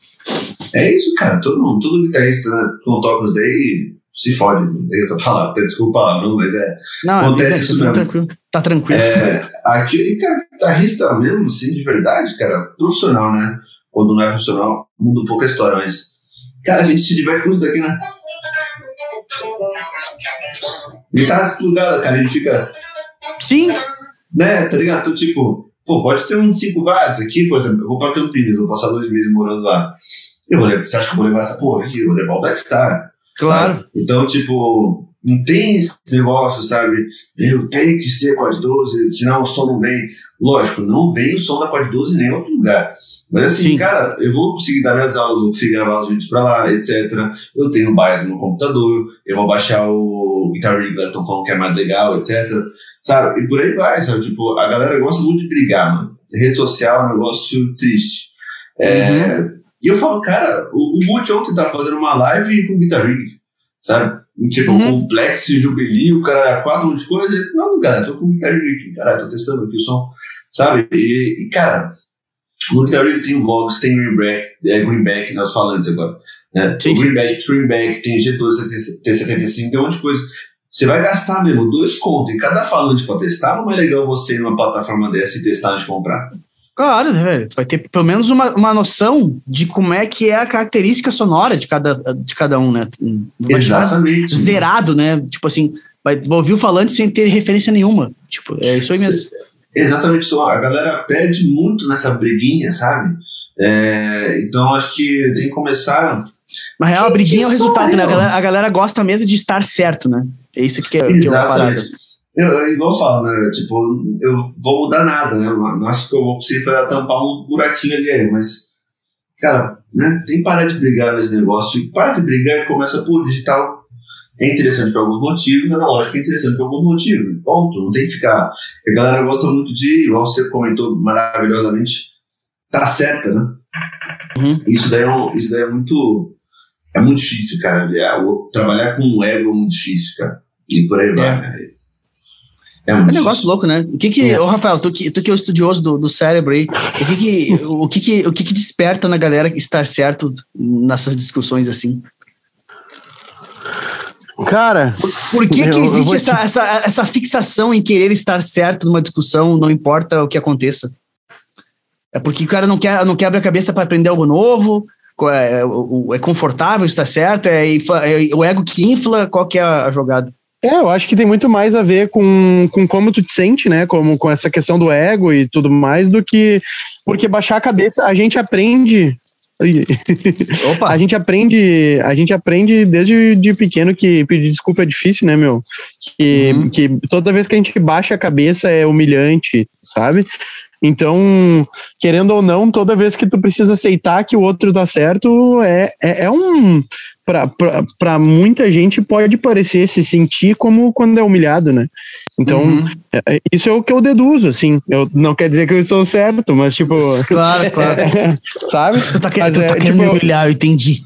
É isso, cara. Todo mundo, todo guitarrista né, com tocos daí se fode. Eu tô falando, desculpa o palavrão, mas é. Não, Acontece é, isso tá tranquilo. Tá tranquilo. é aqui, e, cara, guitarrista mesmo, assim, de verdade, cara, profissional, né? Quando não é profissional, muda um pouco a história, mas. Cara, a gente se diverte com isso daqui, né? Guitarra desplugada, cara, a gente fica. Sim, né, tá ligado? Então, tipo, pô, pode ter um 5 watts aqui, por exemplo, eu vou pra Campinas, vou passar dois meses morando lá. Eu vou levar, você acha que eu vou levar essa porra aqui? Eu vou levar o Blackstar. claro. sabe? Então, tipo, não tem esse negócio, sabe? Eu tenho que ser Quad 12, senão o som não vem. Lógico, não vem o som da Quad 12 em nenhum outro lugar. Mas assim, Sim. cara, eu vou conseguir dar minhas aulas, vou conseguir gravar os vídeos pra lá, etc. Eu tenho bias no computador, eu vou baixar o Guitar Rig, estão falando que é mais legal, etc. Sabe? E por aí vai, sabe? Tipo, a galera gosta muito de brigar, mano. Rede social é um negócio triste. É, E eu falo, cara, o, o Gucci ontem tava fazendo uma live com Guitar Rig, sabe? Tipo, uhum. complexo, jubilio, cara, quatro um monte de coisa. Não, cara, tô com Guitar Rig cara, tô testando aqui o som, sabe? E, e cara, no Guitar Rig tem o Vox, tem Greenback, é, Greenback nas falantes agora. Né? Sim, o Greenback, Greenback, tem G2, T75, tem um monte de coisa. Você vai gastar mesmo dois contos em cada falante para testar, não é legal você ir numa plataforma dessa e testar antes de comprar? Claro, né, velho. Vai ter pelo menos uma, uma noção de como é que é a característica sonora de cada, de cada um, né? Vai Exatamente. Zerado, né? Tipo assim, vai, vai ouvir o falante sem ter referência nenhuma. Tipo, é isso aí mesmo. Exatamente isso. A galera perde muito nessa briguinha, sabe? É, então acho que tem que começar. Mas real, a briguinha é o resultado, né? A galera, a galera, gosta mesmo de estar certo, né? É isso que é, que é uma parada. Eu, eu, igual eu falo, né? Tipo, eu vou mudar nada, né? Acho que eu vou conseguir tampar um buraquinho ali aí, mas, cara, né? Tem que parar de brigar nesse negócio. E para de brigar e começa, por digital é interessante por alguns motivos, analógico é interessante por alguns motivos. Ponto. Não tem que ficar. A galera gosta muito de, igual você comentou maravilhosamente, tá certa, né? Uhum. Isso, daí é um, isso daí é muito. É muito difícil, cara. É, trabalhar com o ego é muito difícil, cara. E por aí é. vai, né? É um, é um negócio louco, né? O que que, é. ô Rafael, tu que, tu que é o estudioso do, do cérebro aí, o que que, o que que, o que que desperta na galera estar certo nessas discussões assim? Cara, por, por que, que existe essa, te... essa, essa fixação em querer estar certo numa discussão, não importa o que aconteça? É porque o cara não quer, não quebra a cabeça para aprender algo novo, é, é, confortável estar certo, é, é, o ego que infla, qual que é a jogada? É, eu acho que tem muito mais a ver com, com como tu te sente, né? Como, com essa questão do ego e tudo mais, do que. Porque baixar a cabeça, a gente aprende. Opa. a gente aprende, a gente aprende desde de pequeno que pedir desculpa é difícil, né, meu? Que, uhum. que toda vez que a gente baixa a cabeça é humilhante, sabe? Então, querendo ou não, toda vez que tu precisa aceitar que o outro tá certo, é, é, é um. Para muita gente pode parecer se sentir como quando é humilhado, né? Então, uhum. É, é, isso é o que eu deduzo, assim. Eu, não quer dizer que eu estou certo, mas tipo. Claro, claro. É, sabe? Tu tá, querendo, tu tá é, querendo tipo, me humilhar, eu entendi.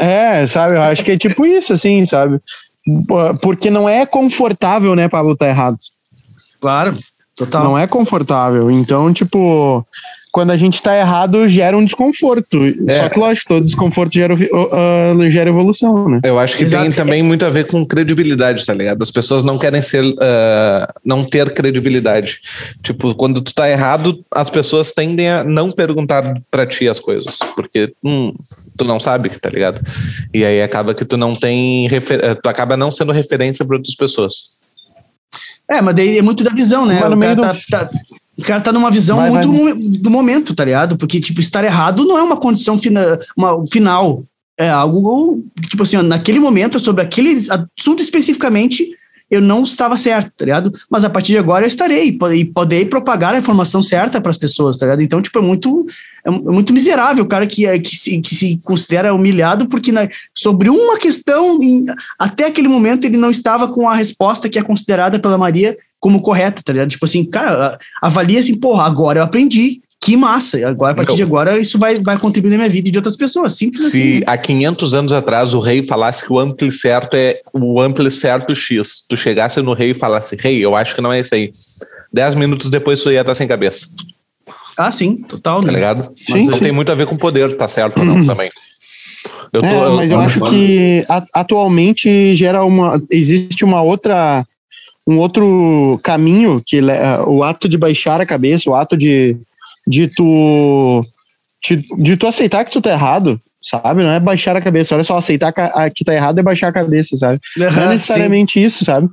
É, sabe? Eu acho que é tipo isso, assim, sabe? Porque não é confortável, né, Pablo, tá errado. Claro. Total. Não é confortável. Então, tipo, quando a gente tá errado, gera um desconforto. É. Só que, lógico, todo desconforto gera, uh, gera evolução, né? Eu acho que Exato. tem também muito a ver com credibilidade, tá ligado? As pessoas não querem ser, uh, não ter credibilidade. Tipo, quando tu tá errado, as pessoas tendem a não perguntar para ti as coisas, porque hum, tu não sabe, tá ligado? E aí acaba que tu não tem, tu acaba não sendo referência para outras pessoas. É, mas daí é muito da visão, né? O cara, do... tá, tá, o cara tá numa visão vai, muito vai. do momento, tá ligado? Porque, tipo, estar errado não é uma condição fina, uma, final. É algo, tipo assim, ó, naquele momento, sobre aquele assunto especificamente, eu não estava certo, tá ligado? Mas a partir de agora eu estarei e poder propagar a informação certa para as pessoas, tá ligado? Então, tipo, é muito, é muito miserável o cara que, é, que, se, que se considera humilhado porque na, sobre uma questão, em, até aquele momento, ele não estava com a resposta que é considerada pela Maria como correta, tá ligado? Tipo assim, cara, avalia assim, porra, agora eu aprendi, que massa. Agora, a partir de agora, isso vai, vai contribuir na minha vida e de outras pessoas. Simples Se assim. Né? há 500 anos atrás o rei falasse que o ampli certo é o ampli certo X, tu chegasse no rei e falasse, rei, eu acho que não é isso aí. Dez minutos depois tu ia estar sem cabeça. Ah, sim, total. Tá né? ligado? Sim, então sim. tem muito a ver com poder, tá certo ou não também. Eu tô, é, mas eu, eu acho que atualmente gera uma. Existe uma outra. Um outro caminho que o ato de baixar a cabeça, o ato de de tu, de, de tu aceitar que tu tá errado, sabe? Não é baixar a cabeça. Olha só, aceitar que tá errado é baixar a cabeça, sabe? Uhum, não é necessariamente sim. isso, sabe?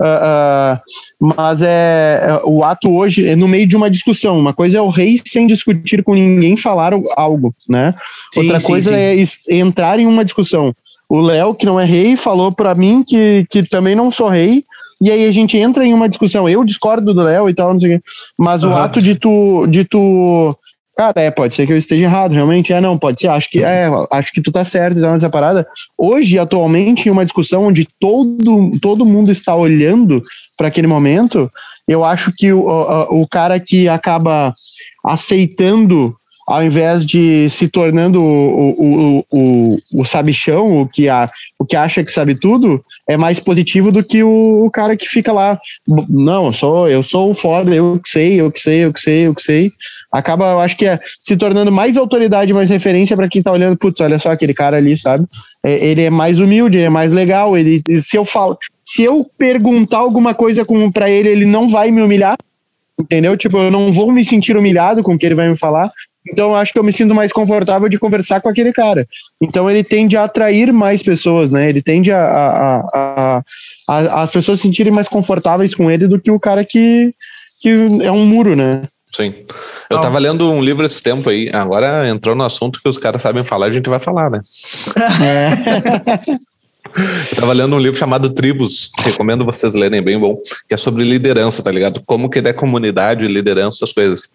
Uh, uh, mas é, é, o ato hoje é no meio de uma discussão. Uma coisa é o rei sem discutir com ninguém falar algo, né? Sim, Outra sim, coisa é entrar em uma discussão. O Léo, que não é rei, falou para mim que, que também não sou rei, e aí a gente entra em uma discussão. Eu discordo do Léo e tal, não sei o quê. Mas uhum. o ato de tu, de tu. Cara, é, pode ser que eu esteja errado, realmente. É, não, pode ser. Acho que é, acho que tu tá certo e tal nessa parada. Hoje, atualmente, em uma discussão onde todo, todo mundo está olhando para aquele momento, eu acho que o, o, o cara que acaba aceitando ao invés de se tornando o, o, o, o, sabichão, o que, a, o que acha que sabe tudo, é mais positivo do que o, o, cara que fica lá. Não, eu sou, eu sou o foda, eu que sei, eu que sei, eu que sei, eu que sei. Acaba, eu acho que é se tornando mais autoridade, mais referência para quem tá olhando, putz, olha só aquele cara ali, sabe? É, ele é mais humilde, ele é mais legal. Ele, se eu falo, se eu perguntar alguma coisa para ele, ele não vai me humilhar, entendeu? Tipo, eu não vou me sentir humilhado com o que ele vai me falar. Então, eu acho que eu me sinto mais confortável de conversar com aquele cara. Então, ele tende a atrair mais pessoas, né? Ele tende a, a, a, a as pessoas se sentirem mais confortáveis com ele do que o cara que, que é um muro, né? Sim. Eu tava lendo um livro esse tempo aí. Agora entrou no assunto que os caras sabem falar, a gente vai falar, né? É. Eu tava lendo um livro chamado Tribos, recomendo vocês lerem, bem bom, que é sobre liderança, tá ligado? Como que é comunidade, liderança, essas coisas.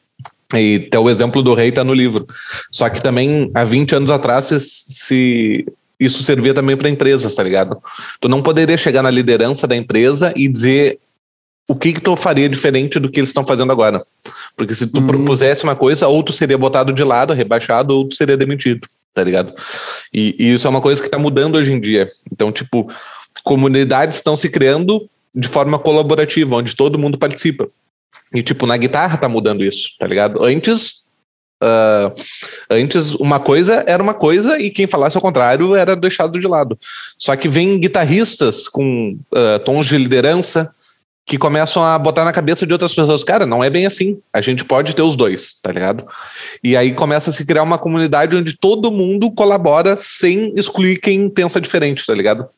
E até o exemplo do rei tá no livro. Só que também, há 20 anos atrás, se, se isso servia também para empresas, tá ligado? Tu não poderia chegar na liderança da empresa e dizer o que que tu faria diferente do que eles estão fazendo agora. Porque se tu hum. propusesse uma coisa, ou tu seria botado de lado, rebaixado, ou tu seria demitido tá ligado? E, e isso é uma coisa que tá mudando hoje em dia. Então, tipo, comunidades estão se criando de forma colaborativa, onde todo mundo participa. E, tipo, na guitarra tá mudando isso, tá ligado? Antes, uh, antes uma coisa era uma coisa e quem falasse ao contrário era deixado de lado. Só que vem guitarristas com uh, tons de liderança, que começam a botar na cabeça de outras pessoas, cara, não é bem assim. A gente pode ter os dois, tá ligado? E aí começa a se criar uma comunidade onde todo mundo colabora sem excluir quem pensa diferente, tá ligado?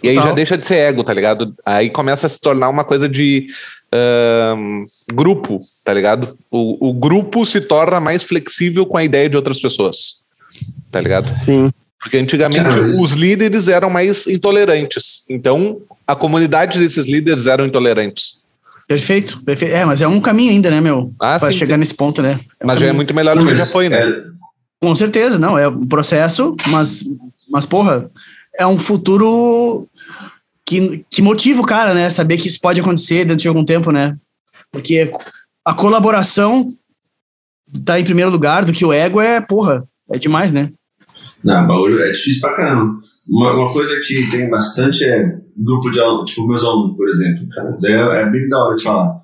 E aí já deixa de ser ego, tá ligado? Aí começa a se tornar uma coisa de uh, grupo, tá ligado? O, o grupo se torna mais flexível com a ideia de outras pessoas, tá ligado? Sim. Porque antigamente os líderes eram mais intolerantes. Então, a comunidade desses líderes eram intolerantes. Perfeito, perfeito. É, mas é um caminho ainda, né, meu? Ah, para chegar sim. nesse ponto, né? É um mas caminho. já é muito melhor do que já foi, né? É... Com certeza, não. É um processo, mas, mas porra, é um futuro que, que motiva o cara, né? Saber que isso pode acontecer dentro de algum tempo, né? Porque a colaboração tá em primeiro lugar do que o ego é, porra, é demais, né? Não, bagulho é difícil pra caramba. Uma, uma coisa que tem bastante é grupo de alunos, tipo meus alunos, por exemplo. É, é bem da hora de falar.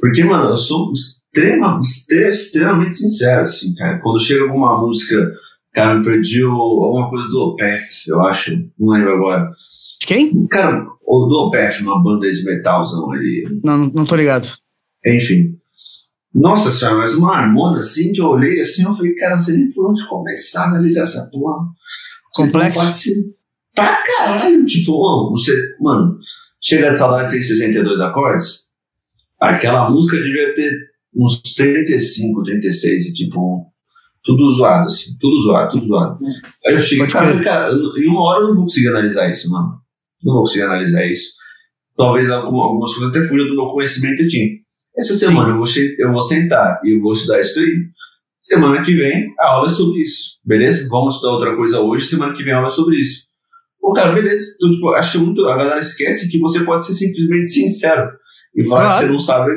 Porque, mano, eu sou extrema, extremamente sincero, assim, cara. Quando chega alguma música, cara, me pediu alguma coisa do Opeth, eu acho, não lembro agora. Quem? Cara, o do Opeth, uma banda de metalzão ali. Não, não tô ligado. Enfim. Nossa senhora, mas uma harmonia assim que eu olhei assim, eu falei, cara, não sei nem por onde começar a analisar essa porra. Complexo. Pra caralho, tipo, mano, você, mano, chega de saudade tem 62 acordes, aquela música devia ter uns 35, 36, e tipo, tudo zoado, assim, tudo zoado, tudo zoado. Aí eu cheguei, cara, cara, em uma hora eu não vou conseguir analisar isso, mano. Não vou conseguir analisar isso. Talvez algumas coisas até fujam do meu conhecimento aqui. Essa semana eu vou, eu vou sentar e eu vou estudar isso aí. Semana que vem, a aula é sobre isso. Beleza? Vamos estudar outra coisa hoje, semana que vem a aula é sobre isso. Pô, cara, beleza. Então, tipo, acho muito. A galera esquece que você pode ser simplesmente sincero e falar claro. que você não sabe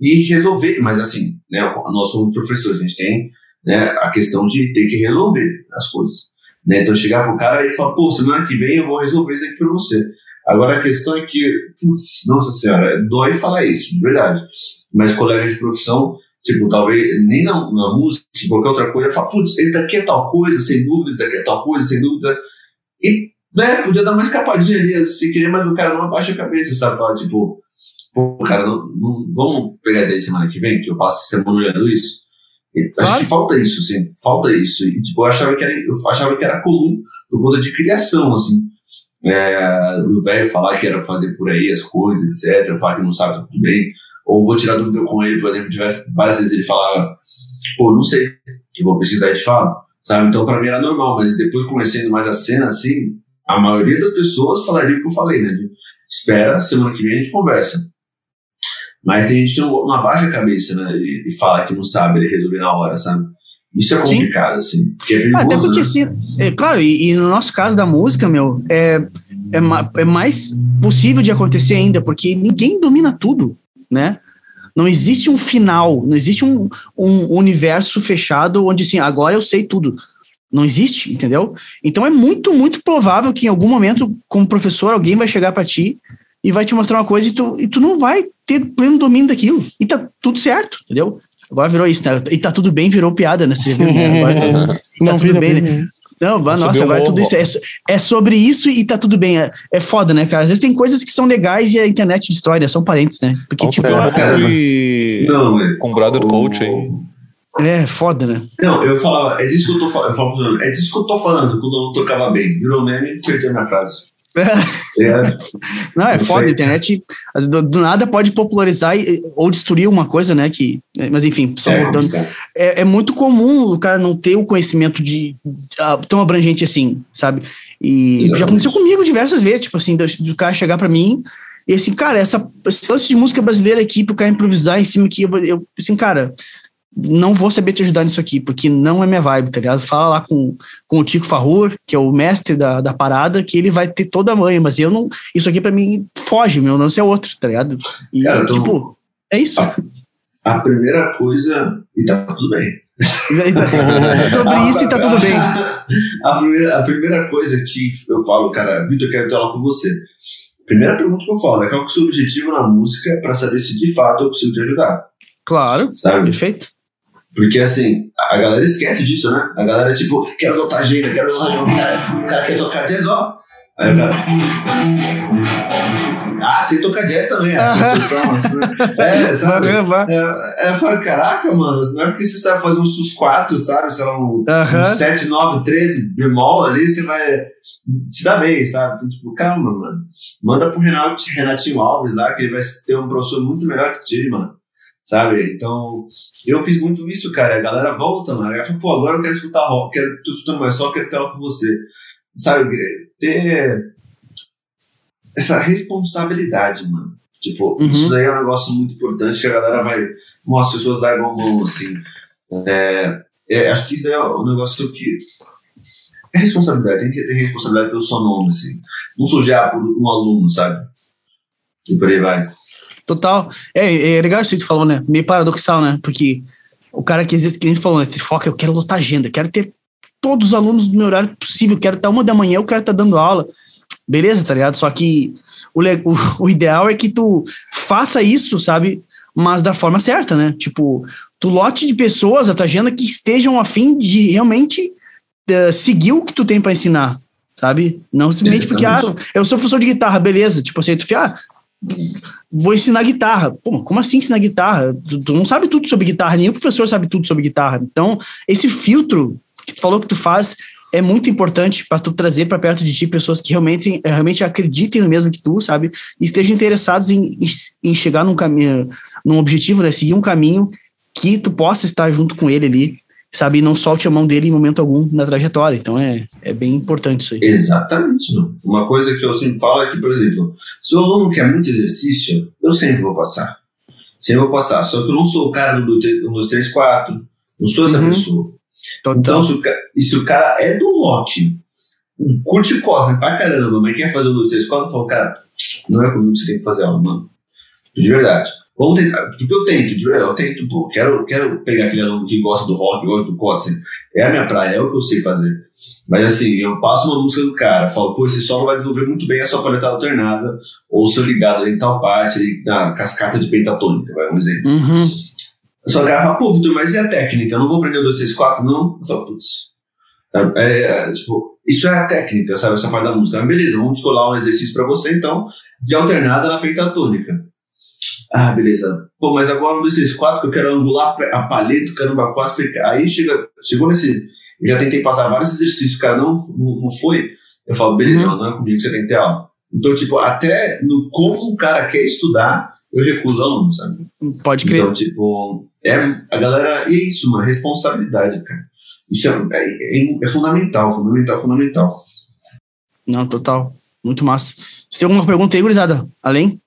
e resolver. Mas assim, né, nós como professores, a gente tem né, a questão de ter que resolver as coisas. Né? Então chegar pro cara e falar, pô, semana que vem eu vou resolver isso aqui pra você. Agora a questão é que, putz, nossa senhora, dói falar isso, de verdade. Mas colegas de profissão, tipo, talvez nem na, na música, qualquer outra coisa, fala, putz, esse daqui é tal coisa, sem dúvida, esse daqui é tal coisa, sem dúvida. E, né, podia dar uma escapadinha ali, se querer, mas o cara não abaixa a cabeça, sabe? Fala, tipo, pô, cara, não, não, vamos pegar até semana que vem, que eu passo semana olhando isso. Claro. Acho que falta isso, assim, falta isso. E, tipo, eu achava que era, eu achava que era comum por conta de criação, assim é, o velho falar que era fazer por aí as coisas, etc., falar que não sabe tudo bem, ou vou tirar dúvida com ele, por exemplo, diversas, várias vezes ele falava, pô, não sei, que vou pesquisar e te falo, sabe? Então, para mim era normal, mas depois conhecendo mais a cena, assim, a maioria das pessoas falaria o que eu falei, né? De, espera, semana que vem a gente conversa. Mas tem gente que não, não abaixa a cabeça, né? E, e fala que não sabe, ele resolver na hora, sabe? Isso é complicado, Sim. assim. Porque é perigoso, Até porque, né? assim, é, claro, e, e, no nosso caso da música, meu, é, é, ma, é mais possível de acontecer ainda, porque ninguém domina tudo, né? Não existe um final, não existe um, um universo fechado onde, assim, agora eu sei tudo. Não existe, entendeu? Então é muito, muito provável que em algum momento, como professor, alguém vai chegar para ti e vai te mostrar uma coisa e tu, e tu não vai ter pleno domínio daquilo. E tá tudo certo, entendeu? Agora virou isso, né? E tá tudo bem, virou piada, né? Você viu, né? Agora, tá Não tudo vira bem, bem, né? Não, Subiu nossa, o agora morro. tudo isso é, é sobre isso e tá tudo bem. É, é foda, né, cara? Às vezes tem coisas que são legais e a internet destrói, né? São parentes, né? Porque, Vamos tipo, ah, cara, e... Não, é. com o brother coach aí. é foda, né? Não, eu falava, é disso que eu tô falando. Eu falava é disso que eu tô falando quando eu não tocava bem. Virou meme e perdi a minha frase. É, Não, é Não foda, a sei. internet às vezes, do, do nada pode popularizar e- ou destruir uma coisa, né? Que, mas enfim, só é voltando. complicado. é, é muito comum o cara não ter o conhecimento de ah, tão abrangente assim, sabe? E Exatamente. já aconteceu comigo diversas vezes, tipo assim, do, do cara chegar pra mim e assim, cara, essa, esse lance de música brasileira aqui, pro cara improvisar em cima aqui, eu, eu assim, cara, não vou saber te ajudar nisso aqui, porque não é minha vibe, tá ligado? Fala lá com, com o Tico Farrur, que é o mestre da, da parada, que ele vai ter toda a manha, mas eu não, isso aqui pra mim foge, meu lance é outro, tá ligado? E, Cara, então- tipo, é isso. Ah. A primeira coisa. E tá tudo bem. Sobre isso e tá tudo bem. A primeira, a primeira coisa que eu falo, cara, Vitor, eu quero ter aula com você. Primeira pergunta que eu falo é qual que é o seu objetivo na música pra saber se de fato eu consigo te ajudar, Claro, sabe? perfeito. Porque assim, a galera esquece disso, né? A galera, tipo, quero notar agenda, quero notar. O cara, o cara quer tocar jazz, ó. Aí o cara. Ah, sei tocar jazz também. É, Aham. sensação, né? é sabe? Vai, vai. É, é, eu falo, caraca, mano, não é porque você sabe fazer um sus 4, sabe? Sei lá, um, Aham. um 7, 9, 13 bemol ali, você vai se dar bem, sabe? Então, tipo, calma, mano. Manda pro Renato, Renatinho Alves lá, que ele vai ter um professor muito melhor que ti, mano. Sabe? Então, eu fiz muito isso, cara. A galera volta, mano. A galera fala, pô, agora eu quero escutar rock, quero, tô escutando mais só, quero ter aula com você. Sabe? Ter essa responsabilidade, mano. Tipo, Uhum. isso daí é um negócio muito importante que a galera vai. Bom, as pessoas largam a mão, assim. É, é, acho que isso daí é um negócio que. É responsabilidade, tem que ter responsabilidade pelo seu nome, assim. Não sujar por um aluno, sabe? E por aí vai. Total. É, é legal isso que tu falou, né? Meio paradoxal, né? Porque o cara que às vezes que nem falou, né? Te foca, eu quero lotar agenda, quero ter todos os alunos do meu horário possível, quero estar uma da manhã, eu quero estar dando aula. Beleza, tá ligado? Só que o, o, o ideal é que tu faça isso, sabe? Mas da forma certa, né? Tipo, tu lote de pessoas, a tua agenda que estejam a fim de realmente eh, seguir o que tu tem para ensinar, sabe? Não simplesmente porque, ah, eu sou professor de guitarra, beleza. Tipo assim, tu fica, ah, vou ensinar guitarra. Pô, como assim ensinar guitarra? Tu, tu não sabe tudo sobre guitarra, nenhum professor sabe tudo sobre guitarra. Então, esse filtro que tu falou que tu faz é muito importante para tu trazer para perto de ti pessoas que realmente, realmente acreditem no mesmo que tu, sabe? E estejam interessados em, em chegar num caminho, num objetivo, né? Seguir um caminho que tu possa estar junto com ele ali, sabe? Não solte a mão dele em momento algum na trajetória. Então, é, é bem importante isso aí. Exatamente. Uma coisa que eu sempre falo é que, por exemplo, se o aluno quer muito exercício, eu sempre vou passar. Sempre vou passar. Só que eu não sou o cara do 1, 2, 3, 4. Não sou essa Uhum. pessoa. Total. Então, se o, e se o cara é do rock, curte Cosme pra caramba, mas quer fazer o 2, 3, 4, eu falo, cara, não é comigo que você tem que fazer aula, mano. De verdade. Vamos tentar. Porque eu tento, eu tento, pô, quero, quero pegar aquele aluno que gosta do rock, gosta do Kotzen. É a minha praia, é o que eu sei fazer. Mas assim, eu passo uma música do cara, falo, pô, esse solo vai desenvolver muito bem a sua paleta alternada, ou seu ligado ali em tal parte, ali na cascata de pentatônica, vai um exemplo. Uhum. Só o cara fala, pô, Vitor, mas e a técnica? Eu não vou aprender o 2, 3, 4, não? Eu falo, putz. É, é, tipo, isso é a técnica, sabe? Essa parte da música. Mas beleza, vamos escolar um exercício pra você, então, de alternada na pentatônica. Ah, beleza. Pô, mas agora um 2, 3, 4, que eu quero angular a palheta, o caramba 4. Foi... Aí chega, chegou nesse. Eu já tentei passar vários exercícios, o cara não, não, não foi. Eu falo, beleza, Uhum. não é comigo que você tem que ter aula. Então, tipo, até no como o cara quer estudar, eu recuso aluno, sabe? Pode crer. Então, tipo, é, a galera. E é isso, mano, responsabilidade, cara. Isso é, é, é fundamental, fundamental, fundamental. Não, total. Muito massa. Você tem alguma pergunta aí, gurizada? Além?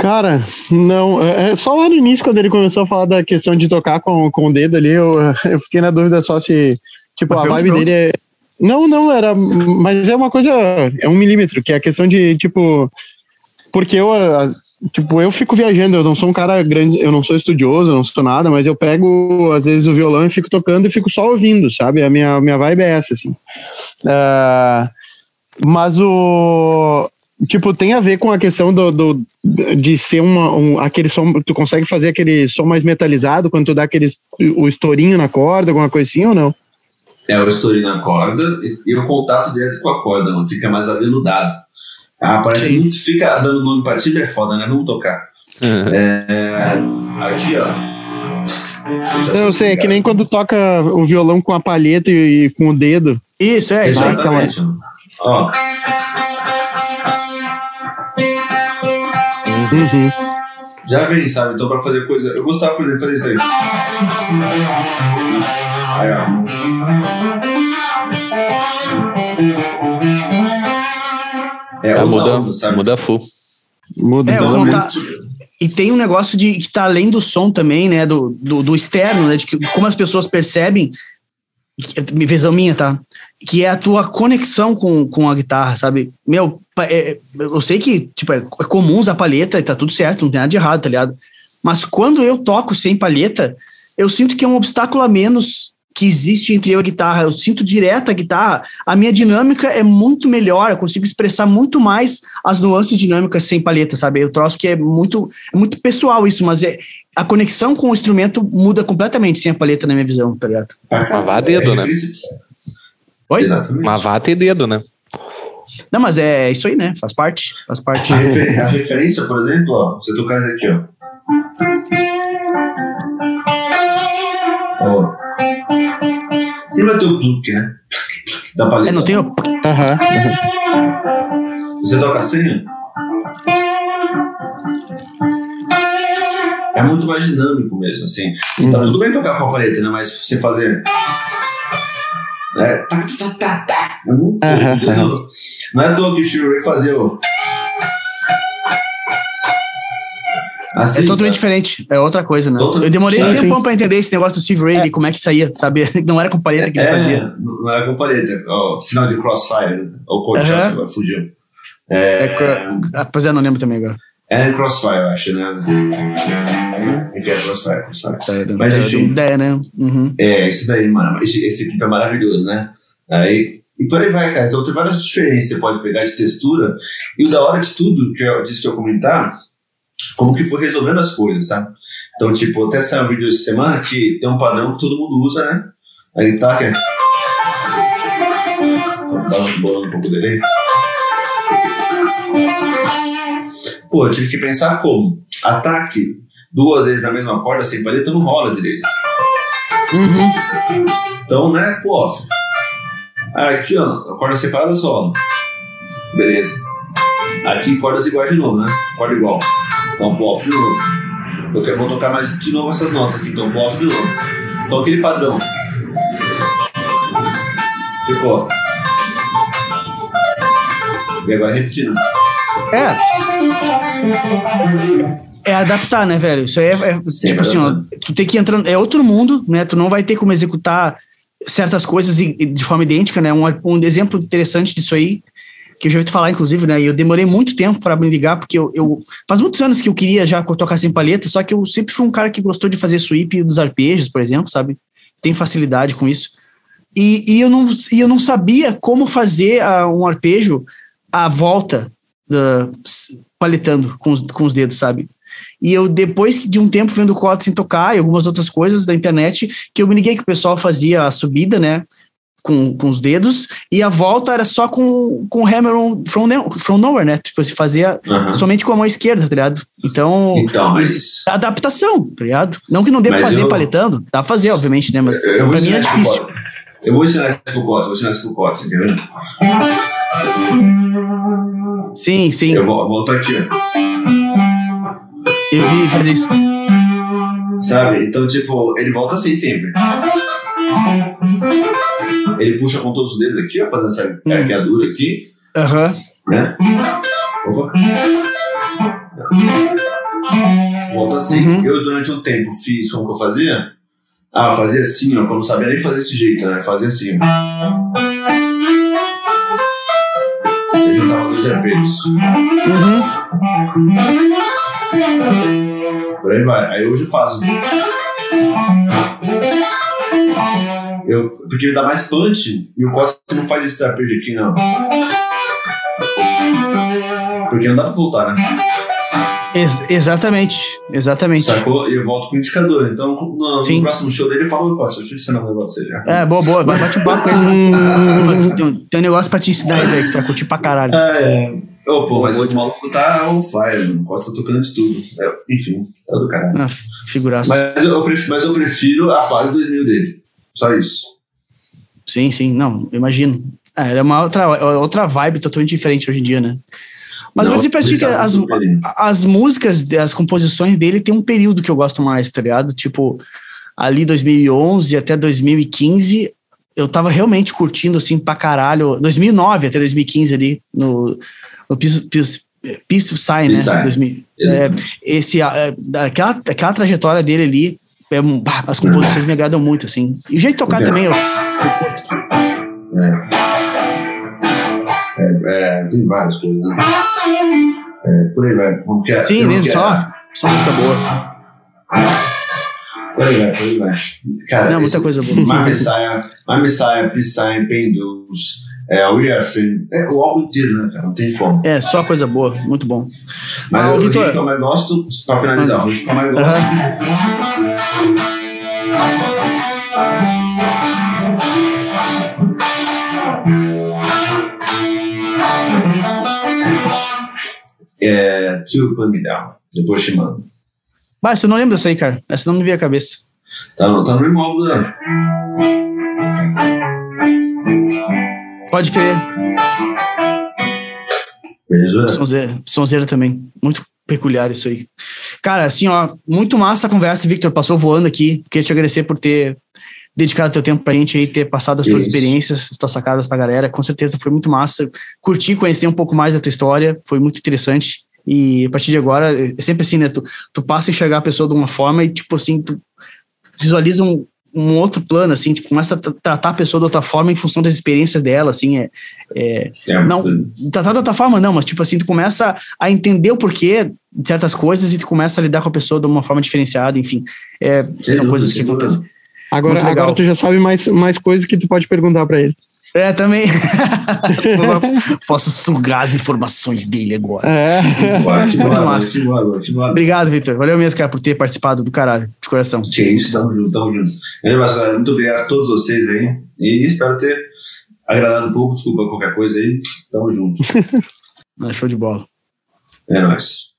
Cara, não. É é só lá no início, quando ele começou a falar da questão de tocar com, com o dedo ali, eu, eu fiquei na dúvida só se. Tipo, Mas a vibe dele é. Não, não, era. Mas é uma coisa. É um milímetro, que é a questão de, tipo. porque eu, tipo, eu fico viajando, eu não sou um cara grande, eu não sou estudioso, eu não sou nada, mas eu pego, às vezes, o violão e fico tocando e fico só ouvindo, sabe? A minha, minha vibe é essa, assim. Ah, mas o. Tipo, tem a ver com a questão do, do- de ser uma, um, aquele som. Tu consegue fazer aquele som mais metalizado quando tu dá aquele, o estourinho na corda, alguma coisa assim ou não? É o estourinho na corda e, e o contato direto com a corda, mano. Fica mais aveludado. Ah, parece muito. Fica dando nome pra timbre é foda, né? Vamos tocar. É, aqui, ó. Eu sei, é que nem quando toca o violão com a palheta e, e com o dedo. Isso, é. Exatamente. Ó, Uhum. já vem, sabe? Então, pra fazer coisa. Eu gostava, por exemplo, de fazer isso daí. Aí, ó. É, outra muda, onda, sabe? muda full. Muda. É, muito- E tem um negócio de que tá além do som também, né? Do, do, do externo, né? De que, como as pessoas percebem, visão minha, tá? Que é a tua conexão com, com a guitarra, sabe? Meu, é- é- eu sei que, tipo, é, é comum usar palheta e tá tudo certo, não tem nada de errado, tá ligado? Mas quando eu toco sem palheta, eu sinto que é um obstáculo a menos que existe entre eu e a guitarra. Eu sinto direto a guitarra, a minha dinâmica é muito melhor, eu consigo expressar muito mais as nuances dinâmicas sem palheta, sabe? Eu troço que é muito, é muito pessoal isso, mas é, a conexão com o instrumento muda completamente sem a palheta na minha visão, tá ligado? Mas vá dedo, né? Oi? Exatamente. Mas vata e dedo, né? Não, mas é isso aí, né? Faz parte, faz parte. A, refer- a referência, por exemplo, ó, você tocar isso aqui, ó. Ó. Sempre vai ter o pluck, né? Da paleta. É, não tem o... Aham. Você toca assim, ó. É muito mais dinâmico mesmo, assim. Tá Uhum. tudo bem tocar com a paleta, né? Mas você fazer. Né? Tá, tá, tá, tá. É muito. Entendeu? Não é à toa que o Steve Ray fazia o. Assim, É totalmente tá? diferente, é outra coisa, né? Outra- Eu demorei um tempão pra entender esse negócio do Steve Ray, e como é que saía, sabe? Não era com palheta que ele É, fazia. não era com paleta. Ó, sinal de crossfire. né? Ou Aham. shot, agora fugiu. É, É, ah, pois é, não lembro também agora. É crossfire, eu acho, né? Enfim, é crossfire, crossfire. Mas, enfim. É, né? Uhum. É, isso daí, mano. Esse, esse clipe é maravilhoso, né? Aí, e por aí vai, cara. Então tem várias diferenças você pode pegar de textura. E o da hora de tudo, que eu disse que eu ia comentar, como que foi resolvendo as coisas, sabe? Então, tipo, até saiu um vídeo essa semana que tem um padrão que todo mundo usa, né? A guitarra que é. Dá um bolando um pouco dele. Pô, eu tive que pensar como. Ataque duas vezes na mesma corda sem paleta não rola direito. Uhum. Então, né, pro off. Aqui, ó, a corda separada solo. Beleza. Aqui, cordas iguais de novo, né? Corda igual. Então, pro off de novo. Eu quero, vou tocar mais de novo essas notas aqui, então pro off de novo. Então, aquele padrão. Ficou. E agora repetindo. É. É adaptar, né, velho? Isso aí é, é, Sim, tipo assim, ó, tu tem que entrar. É outro mundo, né? Tu não vai ter como executar certas coisas de forma idêntica, né? Um, um exemplo interessante disso aí, que eu já ouvi tu falar, inclusive, né? E eu demorei muito tempo para me ligar, porque eu, eu. Faz muitos anos que eu queria já tocar sem palheta, só que eu sempre fui um cara que gostou de fazer sweep dos arpejos, por exemplo, sabe? Tem facilidade com isso. E, e, eu, não, e eu não sabia como fazer ah, um arpejo à volta da, s- paletando com os, com os dedos, sabe? E eu, depois de um tempo vendo o Cotton sem tocar e algumas outras coisas da internet, que eu me liguei que o pessoal fazia a subida, né? Com, com os dedos, e a volta era só com, com hammer on from, from nowhere, né? Tipo, se fazia Aham. somente com a mão esquerda, tá ligado? Então, Então, mas. adaptação, tá ligado? Não que não dê pra fazer eu- paletando, dá pra fazer, obviamente, né? Mas Eu, pra mim é difícil. Cota. Eu vou ensinar isso pro Cota, vou ensinar isso pro Cota, você quer ver? Sim, sim, Eu vou, volto aqui, ó. eu vi fazer isso. Sabe? Então, tipo, ele volta assim sempre. Ele puxa com todos os dedos aqui, ó, fazendo essa Hum. arqueadura aqui, Aham. né? Opa. Volta assim. Uhum. Eu, durante um tempo, fiz como que eu fazia? Ah, fazia assim, ó, não sabia nem fazer desse jeito, né? Fazia assim, ó. Eu juntava dois arpejos. Uhum. Por aí vai. Aí hoje eu faço. Eu, porque ele dá mais punch e o Costa não faz esse arpejo aqui, não. Porque não dá pra voltar, né? Ex exatamente, exatamente. Sacou? E eu volto com o indicador. Então, no, no próximo show dele, eu falo, Costa, deixa eu ensinar um negócio já. É, boa, boa. Bate um papo com ele. tem, um- tem um negócio pra te ensinar aí, velho, que tu vai curtir pra caralho. É, Ô, pô, mas o maluco tá on fire, mano. O Costa tocando de tudo. É, enfim, tá do caralho. Ah, figuraça. Mas eu, prefiro, mas eu prefiro a fase 2000 dele. Só isso. Sim, sim, não, imagino. É, é uma outra, outra vibe totalmente diferente hoje em dia, né? Mas eu vou dizer pra ti que as, as músicas, as composições dele tem um período que eu gosto mais, tá ligado? Tipo, ali 2011 até 2015, eu tava realmente curtindo, assim, pra caralho. 2009 até 2015 ali, no, no Peace, Peace, Peace Sign, Peace né? Sign. 2000, é, esse, é, aquela, aquela trajetória dele ali, é, as composições me agradam muito, assim. E o jeito de tocar também, eu, eu curto. É, tem várias coisas, né? É, por aí vai. Como que? Sim, nem só, só música boa. Por aí vai, por aí vai. Cara, Não, muita coisa boa. My Messiah, My Messiah, Sign, Pendus, é, We Are Friends. É o álbum inteiro, né, cara? Não tem como. É, só coisa boa, muito bom. Mas Ah, o Vitor. riff que eu mais gosto, pra finalizar, o riff que eu mais gosto. É To Put Me Down, depois te mando. Mas eu não lembro dessa aí, cara. Essa não me veio a cabeça. Tá no, tá no mesmo álbum, né? Pode crer. Beleza? Sonzeira, sonzeira também. Muito peculiar isso aí. Cara, assim, ó, muito massa a conversa, Victor. Passou voando aqui. Queria te agradecer por ter dedicado teu tempo pra gente aí, ter passado as tuas Isso. experiências, as tuas sacadas pra galera. Com certeza foi muito massa. Curti conhecer um pouco mais da tua história. Foi muito interessante. E a partir de agora, é sempre assim, né? Tu, tu passa a enxergar a pessoa de uma forma e, tipo assim, tu visualiza um, um outro plano, assim, tipo, começa a tra- tratar a pessoa de outra forma em função das experiências dela, assim, é, é, É, não, tratar de outra forma não, mas tipo assim, tu começa a entender o porquê de certas coisas e tu começa a lidar com a pessoa de uma forma diferenciada, enfim. É, são coisas que acontecem. Agora, agora tu já sabe mais, mais coisas que tu pode perguntar pra ele. É, também. Posso sugar as informações dele agora. É. Que massa. que bora, que. Obrigado, Vitor. Valeu mesmo, cara, por ter participado do caralho, de coração. Que isso, tamo junto, tamo junto. Galera. Muito obrigado a todos vocês aí. E espero ter agradado um pouco. Desculpa qualquer coisa aí. Tamo junto. Show de bola. É nóis.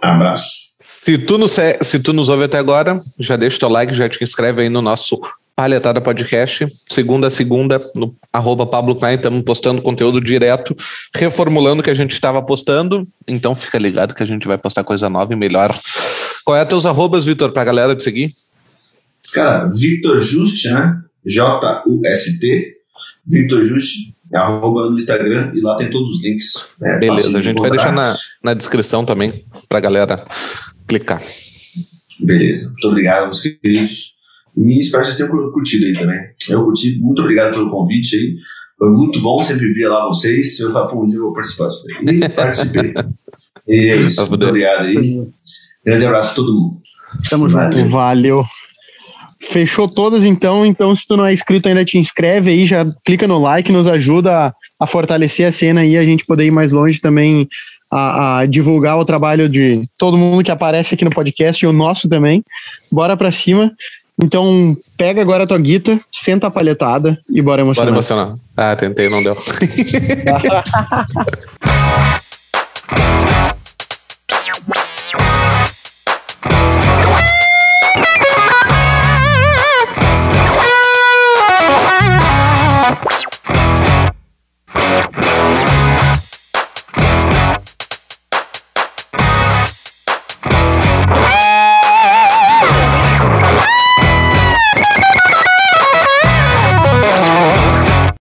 Abraço. Se tu, nos, se se tu nos ouve até agora, já deixa teu like, já te inscreve aí no nosso Palhetada Podcast. Segunda a segunda, no arroba Pablo Klein, estamos postando conteúdo direto, reformulando o que a gente estava postando. Então fica ligado que a gente vai postar coisa nova e melhor. Qual é teus arrobas, Vitor, pra galera te seguir? Cara, Victor Just, né? J-U-S-T. Victor Just, arroba no Instagram. E lá tem todos os links. né? Fácil Beleza, a gente vai deixar na, na descrição também pra galera clicar. Beleza. Muito obrigado, meus queridos. E espero que vocês tenham cur- curtido aí também. Eu curti. Muito obrigado pelo convite aí. Foi muito bom, sempre via lá vocês. Eu falei, pô, um dia eu vou participar disso aí. E participei. e é isso. Muito obrigado aí. Grande abraço pra todo mundo. Tamo junto. Valeu. Valeu. Fechou todas então, então se tu não é inscrito ainda te inscreve aí, já clica no like, nos ajuda a, a fortalecer a cena aí, a gente poder ir mais longe também a, a, divulgar o trabalho de todo mundo que aparece aqui no podcast e o nosso também. Bora pra cima. Então, pega agora a tua guita, senta a palhetada e bora emocionar. Bora emocionar. Ah, tentei, não deu.